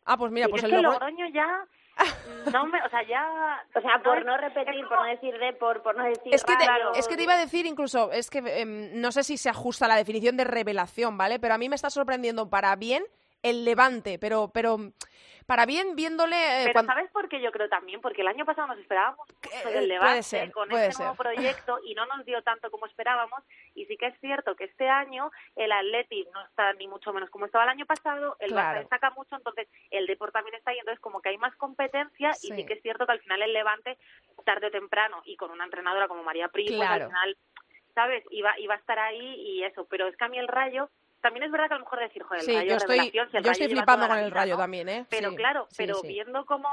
Ah, pues mira, pues el Logroño ya no me, o sea, ya... O sea, por no, repetir, por no decir de, por, por no decir es que, te, es que te iba a decir incluso, es que em, no sé si se ajusta a la definición de revelación, ¿vale? Pero a mí me está sorprendiendo para bien el Levante, pero, pero para bien viéndole... Eh, Pero ¿sabes por qué yo creo también? Porque el año pasado nos esperábamos el eh, debate con este nuevo proyecto y no nos dio tanto como esperábamos. Y sí que es cierto que este año el Atleti no está ni mucho menos como estaba el año pasado, el Barça destaca mucho, entonces el Deport también está ahí, entonces como que hay más competencia y sí que es cierto que al final el Levante tarde o temprano y con una entrenadora como María Primo pues al final ¿sabes? Iba, iba a estar ahí y eso, pero es que a mí el Rayo también es verdad que a lo mejor decir, joder, el Rayo yo estoy, yo estoy flipando con el Rayo también, ¿eh? Pero claro, pero viendo cómo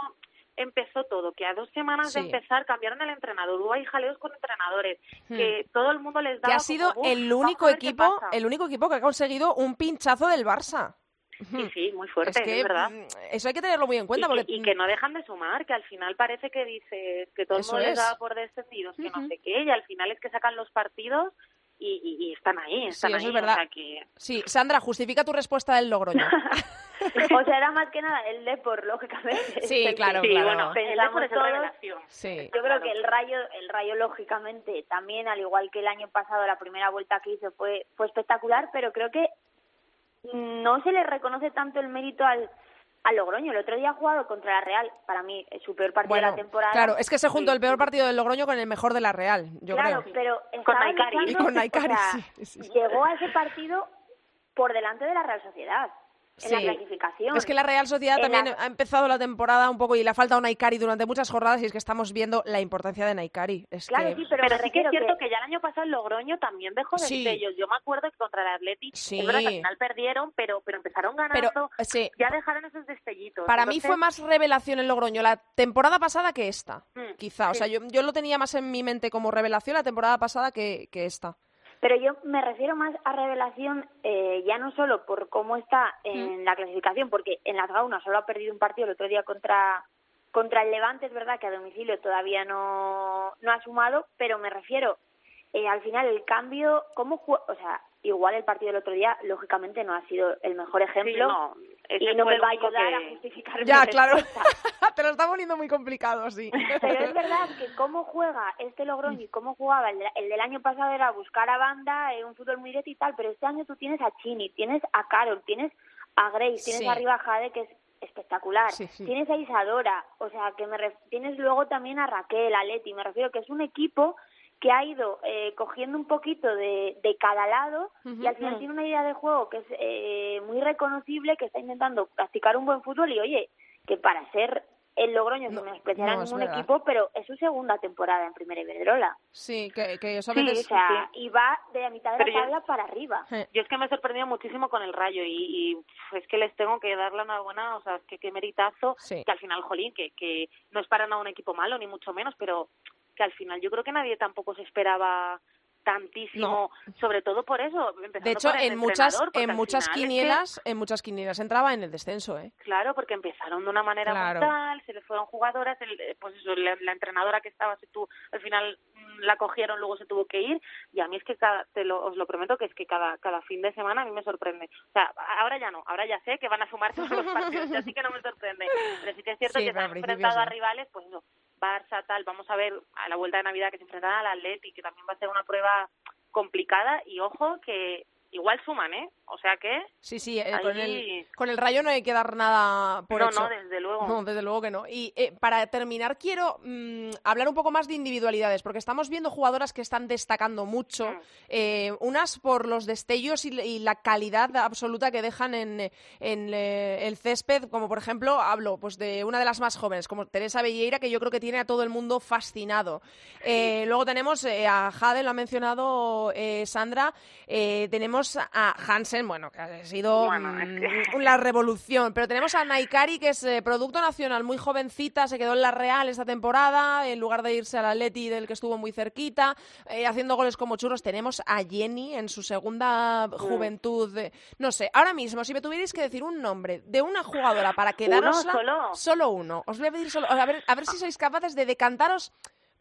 empezó todo, que a dos semanas de empezar cambiaron el entrenador, hubo ahí jaleos con entrenadores, hmm. que todo el mundo les daba... Que ha sido el único equipo, el único equipo que ha conseguido un pinchazo del Barça. Sí, sí, muy fuerte, es, verdad. Mm, eso hay que tenerlo muy en cuenta. Y que, no dejan de sumar, que al final parece que dices que todo el mundo les daba por descendidos, que no sé qué, y al final es que sacan los partidos y, están ahí, están ahí. es verdad. Sí, Sandra, justifica tu respuesta del Logroño. o sea, era más que nada el Depor, lógicamente. Sí, claro, sí, claro. bueno, pensamos el todos, sí. Yo creo que el Rayo, el Rayo lógicamente también, al igual que el año pasado, la primera vuelta que hizo fue, fue espectacular, pero creo que no se le reconoce tanto el mérito al al Logroño. El otro día ha jugado contra la Real, para mí es su peor partido de la temporada. Claro, es que se juntó el peor partido del Logroño con el mejor de la Real, yo claro, pero con Naikari. Y con Naikari, Llegó a ese partido por delante de la Real Sociedad en la clasificación. Es que la Real Sociedad también ha empezado la temporada un poco y le ha faltado Naikari durante muchas jornadas y es que estamos viendo la importancia de Naikari. Es claro, que... sí, pero, sí que es cierto que... ya el año pasado el Logroño también dejó de sí. ellos. Yo me acuerdo que contra el Atleti, sí. al final perdieron, pero, pero empezaron ganando, pero, ya dejaron esos destellitos. Para mí fue más revelación el Logroño la temporada pasada que esta, mm, quizá. O sea, yo, yo lo tenía más en mi mente como revelación la temporada pasada que, que esta. Pero yo me refiero más a revelación eh, ya no solo por cómo está en la clasificación, porque en la Gauna solo ha perdido un partido el otro día contra contra el Levante, es verdad que a domicilio todavía no, no ha sumado, pero me refiero eh, al final el cambio, cómo o sea, igual el partido del otro día, lógicamente no ha sido el mejor ejemplo y no me va a ayudar a justificar Ya, claro, te lo está poniendo muy complicado, sí. Pero es verdad que cómo juega este Logroño y cómo jugaba el, del año pasado era buscar a banda, eh, un fútbol muy directo y tal, pero este año tú tienes a Chini, tienes a Carol, tienes a Grace, tienes arriba a Jade, que es espectacular. Tienes a Isadora, o sea, que me tienes luego también a Raquel, a Leti, me refiero que es un equipo que ha ido eh, cogiendo un poquito de, de cada lado y al final tiene una idea de juego que es eh, muy reconocible, que está intentando practicar un buen fútbol y oye, que para ser el Logroño no, es especial ningún equipo, pero es su segunda temporada en Primera Iberdrola. Sí, que, que eso sí, o sea, y va de la mitad de la tabla para arriba. Yo es que me he sorprendido muchísimo con el Rayo y, y es que les tengo que dar la enhorabuena, o sea, es que qué meritazo, que al final, jolín, que, que no es para nada un equipo malo, ni mucho menos, pero que al final yo creo que nadie tampoco se esperaba tantísimo, sobre todo por eso. De hecho, en muchas en muchas quinielas, en muchas quinielas entraba en el descenso, ¿eh? Claro, porque empezaron de una manera brutal, se les fueron jugadoras, pues eso, la, entrenadora que estaba, se tuvo, al final mm, la cogieron, luego se tuvo que ir, y a mí es que cada, te lo, os lo prometo que es que cada, cada fin de semana a mí me sorprende. O sea, ahora ya no, ahora ya sé que van a sumar todos los partidos, ya sí que no me sorprende. Pero sí que es cierto que se han enfrentado a rivales, pues no, Barça, tal, vamos a ver a la vuelta de Navidad que se enfrentarán al Atleti, que también va a ser una prueba complicada. Y ojo que igual suman, ¿eh? O sea que... Sí, sí, eh, con, el, con, el, rayo no hay que dar nada por no, hecho. No, desde luego. No, desde luego que no. Y eh, para terminar quiero mm, hablar un poco más de individualidades, porque estamos viendo jugadoras que están destacando mucho, mm. eh, unas por los destellos y, la calidad absoluta que dejan en, en el césped, como por ejemplo, hablo pues de una de las más jóvenes, como Teresa Belleira, que yo creo que tiene a todo el mundo fascinado. luego tenemos a Jade, lo ha mencionado Sandra, tenemos a Hansen bueno, que ha sido mm, la revolución. Pero tenemos a Naikari, que es eh, producto nacional, muy jovencita, se quedó en la Real esta temporada, en lugar de irse al Atleti del que estuvo muy cerquita, eh, haciendo goles como churros. Tenemos a Jenny en su segunda juventud. no sé, ahora mismo, si me tuvierais que decir un nombre de una jugadora para quedaros solo? solo uno. Os voy a pedir solo, a ver, a ver si sois capaces de decantaros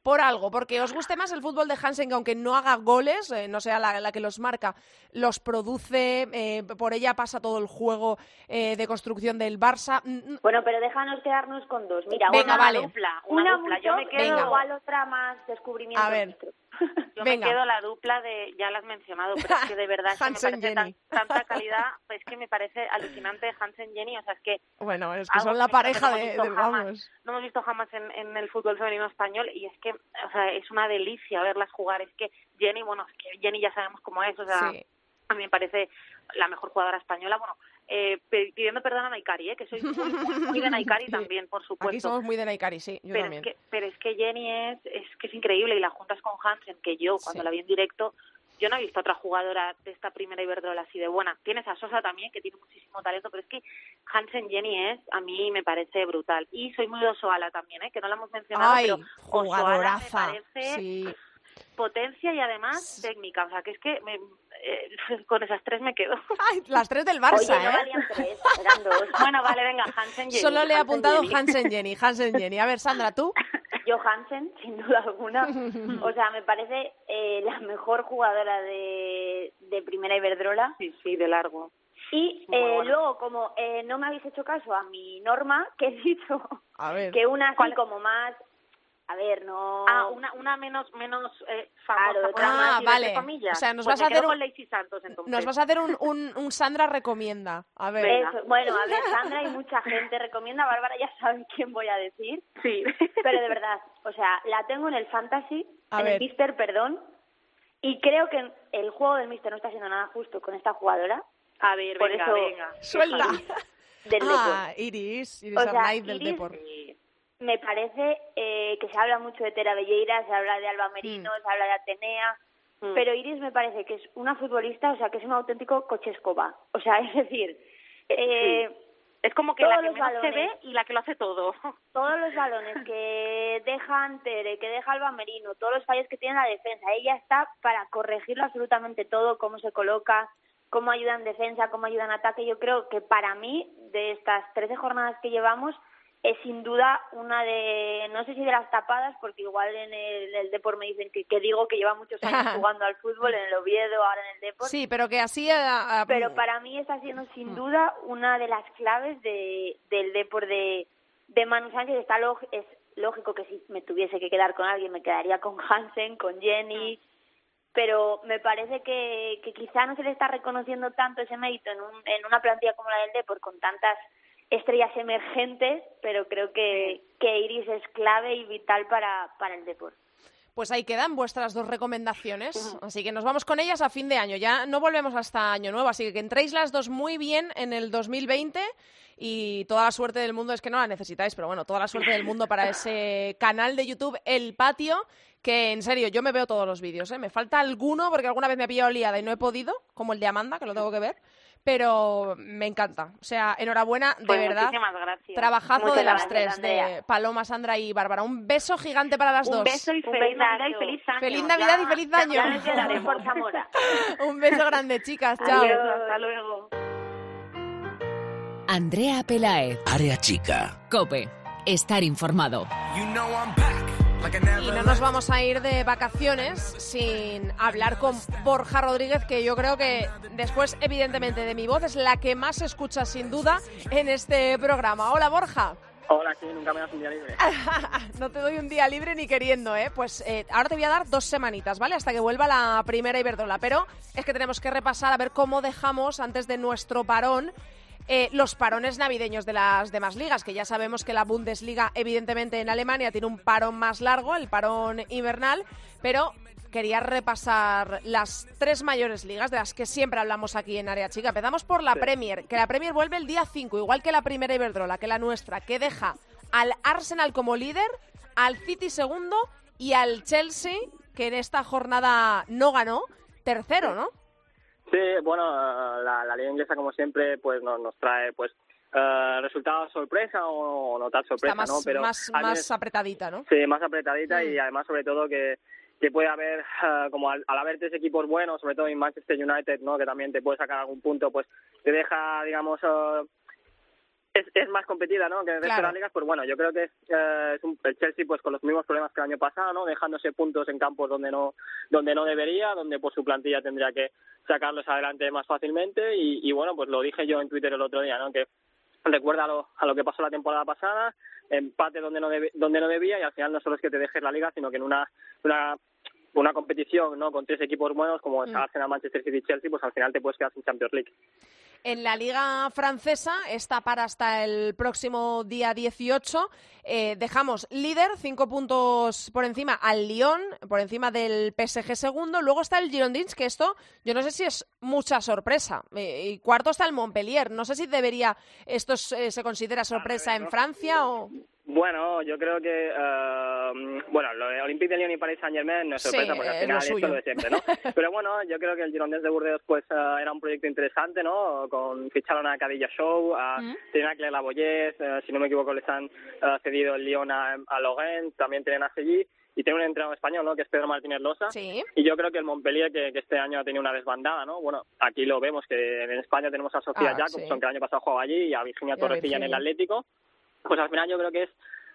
por algo, porque os guste más el fútbol de Hansen, que aunque no haga goles, eh, no sea la, que los marca, los produce, eh, por ella pasa todo el juego eh, de construcción del Barça. Mm, mm. Bueno, pero déjanos quedarnos con dos. Mira, una vale. dupla, una, dupla. Yo me quedo igual otra más descubrimiento. A ver, Yo me quedo la dupla de, ya la has mencionado, pero es que de verdad es que me parece tanta calidad, pues que me parece alucinante Hansen Jenny, o sea, es que... Bueno, es que son la pareja de, vamos. No hemos visto jamás en, en el fútbol femenino español y es que, o sea, es una delicia verlas jugar, es que Jenny, bueno, es que Jenny ya sabemos cómo es, o sea, a mí me parece la mejor jugadora española, bueno, eh, pidiendo perdón a Naikari, ¿eh? que soy muy, de Naikari también, por supuesto. Aquí somos muy de Naikari, sí, yo pero también. Es que, pero es que Jenny es, es que es increíble y la juntas con Hansen, que yo cuando la vi en directo, yo no he visto otra jugadora de esta primera Iberdrola así de buena. Tienes a Sosa también, que tiene muchísimo talento, pero es que Hansen Jenny es, a mí me parece brutal. Y soy muy de Osoala también, ¿eh? que no la hemos mencionado, Ay, pero Osoala me parece potencia y además técnica. O sea, que es que me, eh, con esas tres me quedo. Ay, las tres del Barça, Oye, no ¿eh? valían tres, eran dos. Bueno, vale, venga, Hansen Jenny. Solo le he Hansen apuntado Jenny. Hansen Jenny, Hansen Jenny. A ver, Sandra, ¿tú? Yo Hansen, sin duda alguna. O sea, me parece eh, la mejor jugadora de, de primera Iberdrola. Sí, sí, de largo. Y eh, bueno. luego, como eh, no me habéis hecho caso a mi norma, que he dicho A ver. que una así ¿Cuál? como más... A ver, no... Ah, una, una menos menos eh, famosa, Claro, por ah, vale. comillas. O sea, nos Pues vas a hacer un- con Lacey Santos, entonces. Nos vas a hacer un, un, un Sandra recomienda. A ver. Eso, bueno, a ver, Sandra y mucha gente recomienda, Bárbara ya saben quién voy a decir, Sí. pero de verdad, o sea, la tengo en el Fantasy, A en ver. el Mister, perdón, y creo que el juego del Mister no está haciendo nada justo con esta jugadora A ver, Por venga, eso- venga. Suelta. del Ah, Iris, Iris O sea, Arnaiz del Iris- Depor. Sí. Me parece eh, que se habla mucho de Tera Belleira, se habla de Alba Merino, se habla de Atenea, Mm. pero Iris me parece que es una futbolista, o sea, que es un auténtico coche escoba. O sea, es decir, eh, Es como que la que menos se ve y la que lo hace todo. todos los balones que deja Tere, que deja Alba Merino, todos los fallos que tiene la defensa, ella está para corregirlo absolutamente todo, cómo se coloca, cómo ayuda en defensa, cómo ayuda en ataque. Yo creo que para mí, de estas 13 jornadas que llevamos, es sin duda una de, no sé si de las tapadas, porque igual en el, el Depor me dicen que, que digo que lleva muchos años jugando al fútbol, en el Oviedo, ahora en el Depor. Sí, pero que así... a- a- Pero para mí está siendo sin duda una de las claves de, del Depor de, de Manu Sánchez. Está log- es lógico que si me tuviese que quedar con alguien me quedaría con Hansen, con Jenny, pero me parece que, que quizá no se le está reconociendo tanto ese mérito en, un, en una plantilla como la del Depor con tantas estrellas emergentes, pero creo que, que Iris es clave y vital para, para el Depor. Pues ahí quedan vuestras dos recomendaciones, así que nos vamos con ellas a fin de año. Ya no volvemos hasta año nuevo, así que que entréis las dos muy bien en el 2020 y toda la suerte del mundo, es que no la necesitáis, pero bueno, toda la suerte del mundo para ese canal de YouTube El Patio, que en serio, yo me veo todos los vídeos, ¿eh? me falta alguno porque alguna vez me ha pillado liada y no he podido, como el de Amanda, que lo tengo que ver, pero me encanta. O sea, enhorabuena, de Pues verdad. muchísimas gracias. Trabajazo Muchas de las gracias, tres, de. Paloma, Sandra y Bárbara. Un beso gigante para las Un dos. beso y Un feliz besazo. Navidad y feliz año. Feliz Navidad y feliz año. Ya nos quedaremos por Zamora. Un beso grande, chicas. Chao. Adiós, hasta luego. Andrea Pelaez, Área chica. Cope, estar informado. Y no nos vamos a ir de vacaciones sin hablar con Borja Rodríguez, que yo creo que después, evidentemente, de mi voz es la que más se escucha sin duda en este programa. Hola, Borja. Hola, sí, nunca me das un día libre. no te doy un día libre ni queriendo, ¿eh? Pues eh, ahora te voy a dar dos semanitas, ¿vale? Hasta que vuelva la primera Iberdrola. Pero es que tenemos que repasar a ver cómo dejamos antes de nuestro parón eh, los parones navideños de las demás ligas, que ya sabemos que la Bundesliga, evidentemente en Alemania, tiene un parón más largo, el parón invernal, pero quería repasar las tres mayores ligas de las que siempre hablamos aquí en Área Chica. Empezamos por la Sí. Premier, que la Premier vuelve el día 5, igual que la primera Iberdrola, que la nuestra, que deja al Arsenal como líder, al City segundo y al Chelsea, que en esta jornada no ganó, tercero, ¿no? Sí, bueno, la, la liga inglesa como siempre pues nos, nos trae pues eh, resultados sorpresa o no tal sorpresa, Está más, ¿no? Pero más, más apretadita, ¿no? sí, más apretadita y Mm. además sobre todo que que puede haber eh, como al, al haber tres equipos buenos, sobre todo en Manchester United, ¿no? Que también te puede sacar algún punto, pues te deja, digamos, eh, es, es más competida, ¿no? Que el resto Claro. de las ligas, pues bueno, yo creo que eh, es un, el Chelsea pues con los mismos problemas que el año pasado, ¿no? Dejándose puntos en campos donde no donde no debería, donde por su plantilla tendría que sacarlos adelante más fácilmente y, y bueno, pues lo dije yo en Twitter el otro día, ¿no? Que recuerda a lo, a lo que pasó la temporada pasada, empate donde no debe- donde no debía y al final no solo es que te dejes la liga, sino que en una una una competición no con tres equipos buenos como mm. Arsenal, Manchester City y Chelsea, pues al final te puedes quedar sin Champions League. En la Liga Francesa está para hasta el próximo día 18. Eh, dejamos líder, cinco puntos por encima al Lyon, por encima del PSG segundo. Luego está el Girondins, que esto yo no sé si es mucha sorpresa. Eh, y cuarto está el Montpellier. No sé si debería, esto eh, se considera sorpresa en Francia o... Bueno, yo creo que, uh, bueno, lo de Olympique de Lyon y Paris Saint-Germain no es sorpresa porque al final es lo de siempre, ¿no? Pero bueno, yo creo que el Girondins de Burdeos pues uh, era un proyecto interesante, ¿no? Con ficharon a Cadilla Show, a, mm. tienen a Claire Lavoyez, uh, si no me equivoco les han uh, cedido el Lyon a, a Logan, también tienen a Seguí y tiene un entrenador español, ¿no? Que es Pedro Martínez Losa. Sí. Y yo creo que el Montpellier, que, este año ha tenido una desbandada, ¿no? Bueno, aquí lo vemos, que en España tenemos a Sofía ah, Jacobson, que el año pasado jugaba allí, y a Virginia Torrecilla en el Atlético. Pues al final yo creo que es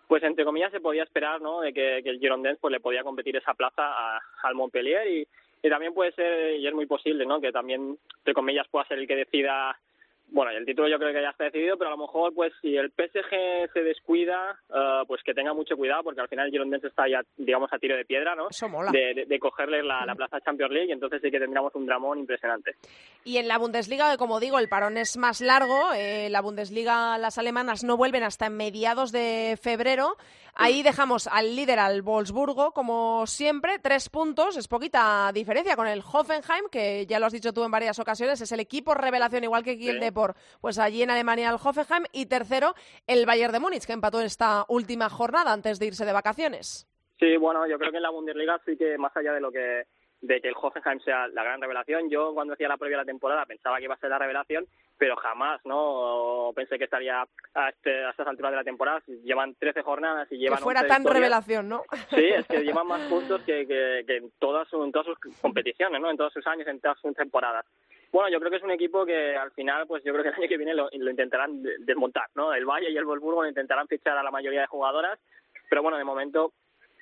pues entre comillas se podía esperar ¿no? de que, el Girondins pues le podía competir esa plaza al Montpellier y, y también puede ser y es muy posible ¿no? que también entre comillas pueda ser el que decida bueno, el título yo creo que ya está decidido, pero a lo mejor, pues, si el PSG se descuida, uh, pues que tenga mucho cuidado, porque al final el Girondins está ya, digamos, a tiro de piedra, ¿no? Eso mola. De, de, cogerle la, la, plaza Champions League, y entonces sí que tendríamos un dramón impresionante. Y en la Bundesliga, como digo, el parón es más largo. Eh, la Bundesliga, las alemanas no vuelven hasta mediados de febrero. Ahí dejamos al líder, al Wolfsburgo, como siempre, tres puntos, es poquita diferencia con el Hoffenheim, que ya lo has dicho tú en varias ocasiones, es el equipo revelación, igual que aquí el Depor, pues allí en Alemania el Hoffenheim, y tercero, el Bayern de Múnich, que empató en esta última jornada antes de irse de vacaciones. Sí, bueno, yo creo que en la Bundesliga sí que más allá de lo que de que el Hoffenheim sea la gran revelación. Yo cuando hacía la previa de la temporada pensaba que iba a ser la revelación, pero jamás, ¿no? Pensé que estaría a, este, a estas alturas de la temporada. Llevan 13 jornadas y llevan... Que fuera tan revelación, ¿no? Sí, es que llevan más puntos que, que, que en, todas, en todas sus competiciones, ¿no? En todos sus años, en todas sus temporadas. Bueno, yo creo que es un equipo que al final, pues yo creo que el año que viene lo, lo intentarán desmontar, ¿no? El Valle y el Wolfsburgo intentarán fichar a la mayoría de jugadoras, pero bueno, de momento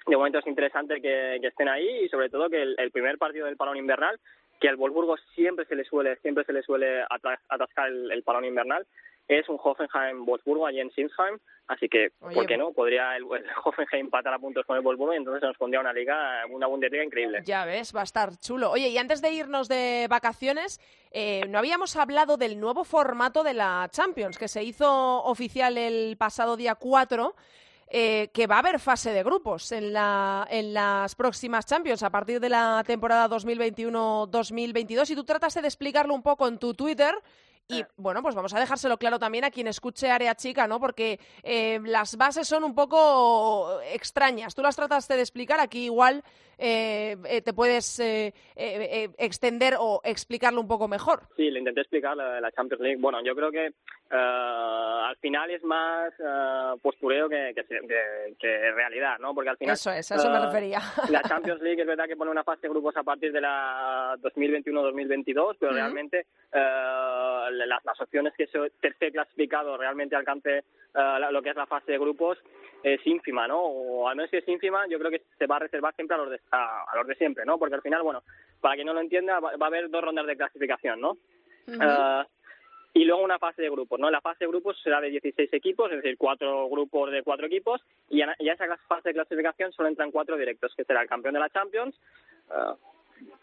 de momento es interesante que, estén ahí y sobre todo que el, primer partido del palón invernal, que al Wolfsburgo siempre se le suele, siempre se le suele atascar el, el palón invernal, es un Hoffenheim-Wolfsburgo allí en Sinsheim, así que, ¿por qué no? Podría el, Hoffenheim empatar a puntos con el Wolfsburgo y entonces nos pondría una liga, una Bundesliga increíble. Ya ves, va a estar chulo. Oye, y antes de irnos de vacaciones, eh, no habíamos hablado del nuevo formato de la Champions, que se hizo oficial el pasado día 4 eh, que va a haber fase de grupos en, la, en las próximas Champions a partir de la temporada 2021-2022 y tú trataste de explicarlo un poco en tu Twitter y bueno, pues vamos a dejárselo claro también a quien escuche Área Chica, ¿no? Porque eh, las bases son un poco extrañas. Tú las trataste de explicar, aquí igual eh, eh, te puedes extender o explicarlo un poco mejor. Sí, le intenté explicar la, la Champions League. Bueno, yo creo que al final es más postureo que, que, realidad, ¿no? Porque al final... Eso es, a eso me refería. La Champions League es verdad que pone una fase de grupos a partir de la 2021-2022, pero realmente las, las opciones que ese tercer clasificado realmente alcance uh, lo que es la fase de grupos es ínfima, ¿no? O al menos si es ínfima, yo creo que se va a reservar siempre a los de, a, los de siempre, ¿no? Porque al final, bueno, para quien no lo entienda, va, a haber dos rondas de clasificación, ¿no? uh, y luego una fase de grupos, ¿no? La fase de grupos será de 16 equipos, es decir, cuatro grupos de cuatro equipos, y en, esa fase de clasificación solo entran cuatro directos, que será el campeón de la Champions, uh,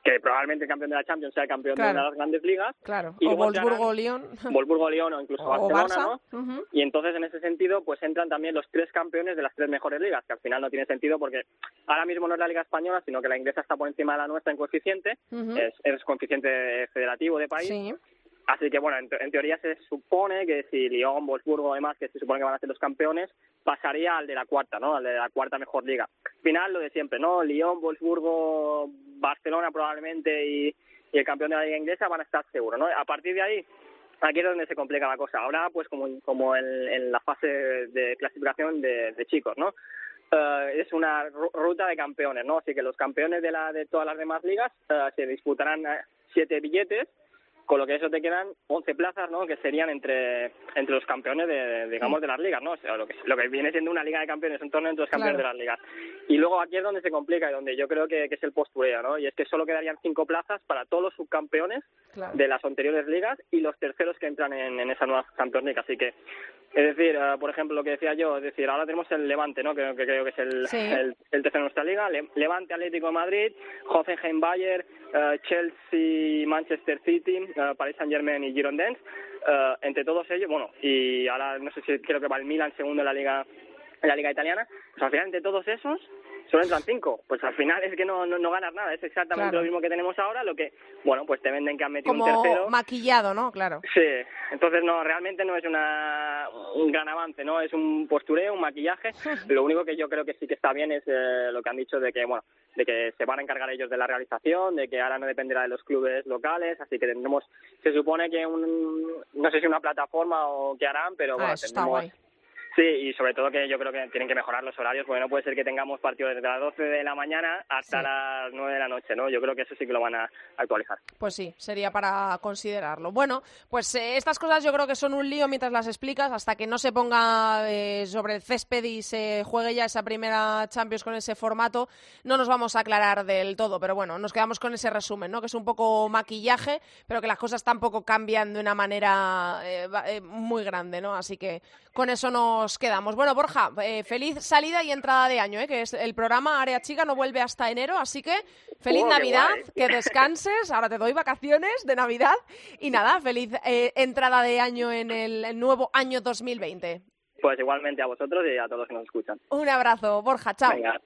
que probablemente el campeón de la Champions sea el campeón de las grandes ligas. Claro, y o Wolfsburgo-Lyon. Wolfsburgo-Lyon o incluso Barcelona, ¿no? Y entonces, en ese sentido, pues entran también los tres campeones de las tres mejores ligas, que al final no tiene sentido porque ahora mismo no es la Liga Española, sino que la inglesa está por encima de la nuestra en coeficiente, es, es coeficiente federativo de país. Sí. Así que, bueno, en, teoría se supone que si Lyon, Wolfsburgo, demás, que se supone que van a ser los campeones, pasaría al de la cuarta, ¿no? Al de la cuarta mejor liga. Final, lo de siempre, ¿no? Lyon, Wolfsburgo, Barcelona probablemente y, el campeón de la liga inglesa van a estar seguros, ¿no? A partir de ahí, aquí es donde se complica la cosa. Ahora, pues como, como en, la fase de clasificación de, chicos, ¿no? Eh, es una ruta de campeones, ¿no? Así que los campeones de, la, de todas las demás ligas eh, se disputarán eh, siete billetes con lo que eso te quedan 11 plazas, ¿no? Que serían entre entre los campeones de, digamos, de las ligas, ¿no? O sea, lo que, lo que viene siendo una liga de campeones, un torneo entre los campeones de las ligas. Y luego aquí es donde se complica y donde yo creo que, que es el postureo, ¿no? Y es que solo quedarían cinco plazas para todos los subcampeones de las anteriores ligas y los terceros que entran en, en esa nueva Champions League. Así que es decir, uh, por ejemplo, lo que decía yo, es decir, ahora tenemos el Levante, ¿no? Que, que creo que es el, sí. el, el, tercero de nuestra liga, Le, Levante Atlético de Madrid, Hoffenheim Bayer, uh, Chelsea Manchester City, Paris Saint Germain y Girondins. Uh, entre todos ellos, bueno, y ahora no sé si creo que va el Milan segundo en la liga en la liga italiana, pues al final entre todos esos solo entran cinco. Pues al final es que no, no, no ganas nada, es exactamente claro. lo mismo que tenemos ahora, lo que, bueno, pues te venden que han metido Como un tercero. maquillado, ¿no? Claro. Sí, entonces no, realmente no es una, un gran avance, ¿no? Es un postureo, un maquillaje. lo único que yo creo que sí que está bien es eh, lo que han dicho de que, bueno, de que se van a encargar ellos de la realización, de que ahora no dependerá de los clubes locales, así que tendremos, se supone que un, no sé si una plataforma o qué harán, pero ah, bueno, tendremos. Sí, y sobre todo que yo creo que tienen que mejorar los horarios, porque no puede ser que tengamos partidos desde las 12 de la mañana hasta Sí. las 9 de la noche, ¿no? Yo creo que eso sí que lo van a actualizar. Pues sí, sería para considerarlo. Bueno, pues eh, estas cosas yo creo que son un lío mientras las explicas, hasta que no se ponga eh, sobre el césped y se juegue ya esa primera Champions con ese formato, no nos vamos a aclarar del todo, pero bueno, nos quedamos con ese resumen, ¿no? Que es un poco maquillaje, pero que las cosas tampoco cambian de una manera eh, eh, muy grande, ¿no? Así que con eso nos quedamos. Bueno, Borja, eh, feliz salida y entrada de año, ¿eh? que es el programa Área Chica no vuelve hasta enero, así que feliz Oh, Navidad, que descanses, ahora te doy vacaciones de Navidad y nada, feliz eh, entrada de año en el nuevo año 2020. Pues igualmente a vosotros y a todos los que nos escuchan. Un abrazo, Borja, chao. Venga.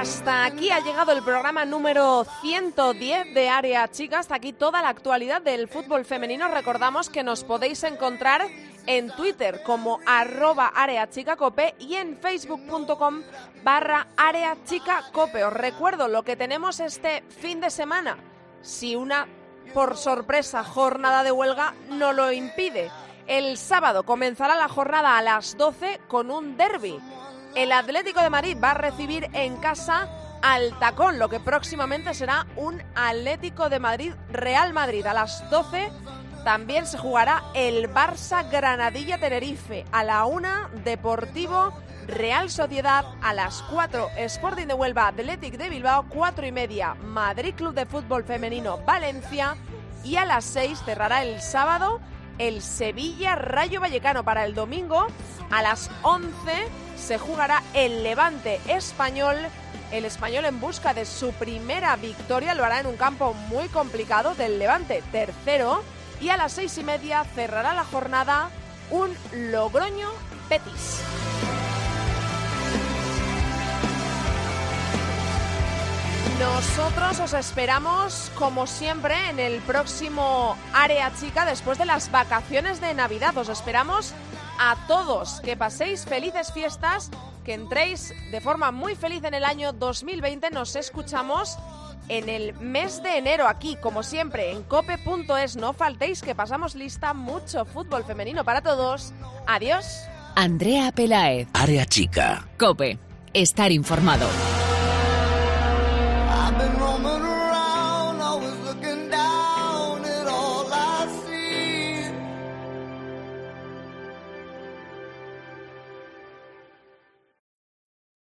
Hasta aquí ha llegado el programa número 110 de Área Chica. Hasta aquí toda la actualidad del fútbol femenino. Recordamos que nos podéis encontrar en Twitter como arroba areachicacope y en facebook.com barra areachicacope. Os recuerdo lo que tenemos este fin de semana. Si una, por sorpresa, jornada de huelga no lo impide. El sábado comenzará la jornada a las 12 con un derby. El Atlético de Madrid va a recibir en casa al Tacón, lo que próximamente será un Atlético de Madrid Real Madrid. A las 12 también se jugará el Barça Granadilla Tenerife. A la 1 Deportivo Real Sociedad. A las 4 Sporting de Huelva Athletic de Bilbao. 4 y media Madrid Club de Fútbol Femenino Valencia. Y a las 6 cerrará el sábado el Sevilla Rayo Vallecano para el domingo. A las 11 se jugará el Levante español. El español en busca de su primera victoria lo hará en un campo muy complicado del Levante, tercero. Y a las seis y media cerrará la jornada un Logroño Betis. Nosotros os esperamos, como siempre, en el próximo Área Chica después de las vacaciones de Navidad. Os esperamos a todos. Que paséis felices fiestas, que entréis de forma muy feliz en el año 2020. Nos escuchamos en el mes de enero aquí, como siempre, en cope.es. No faltéis que pasamos lista mucho fútbol femenino para todos. Adiós. Andrea Pelaez, Área chica. Cope, estar informado.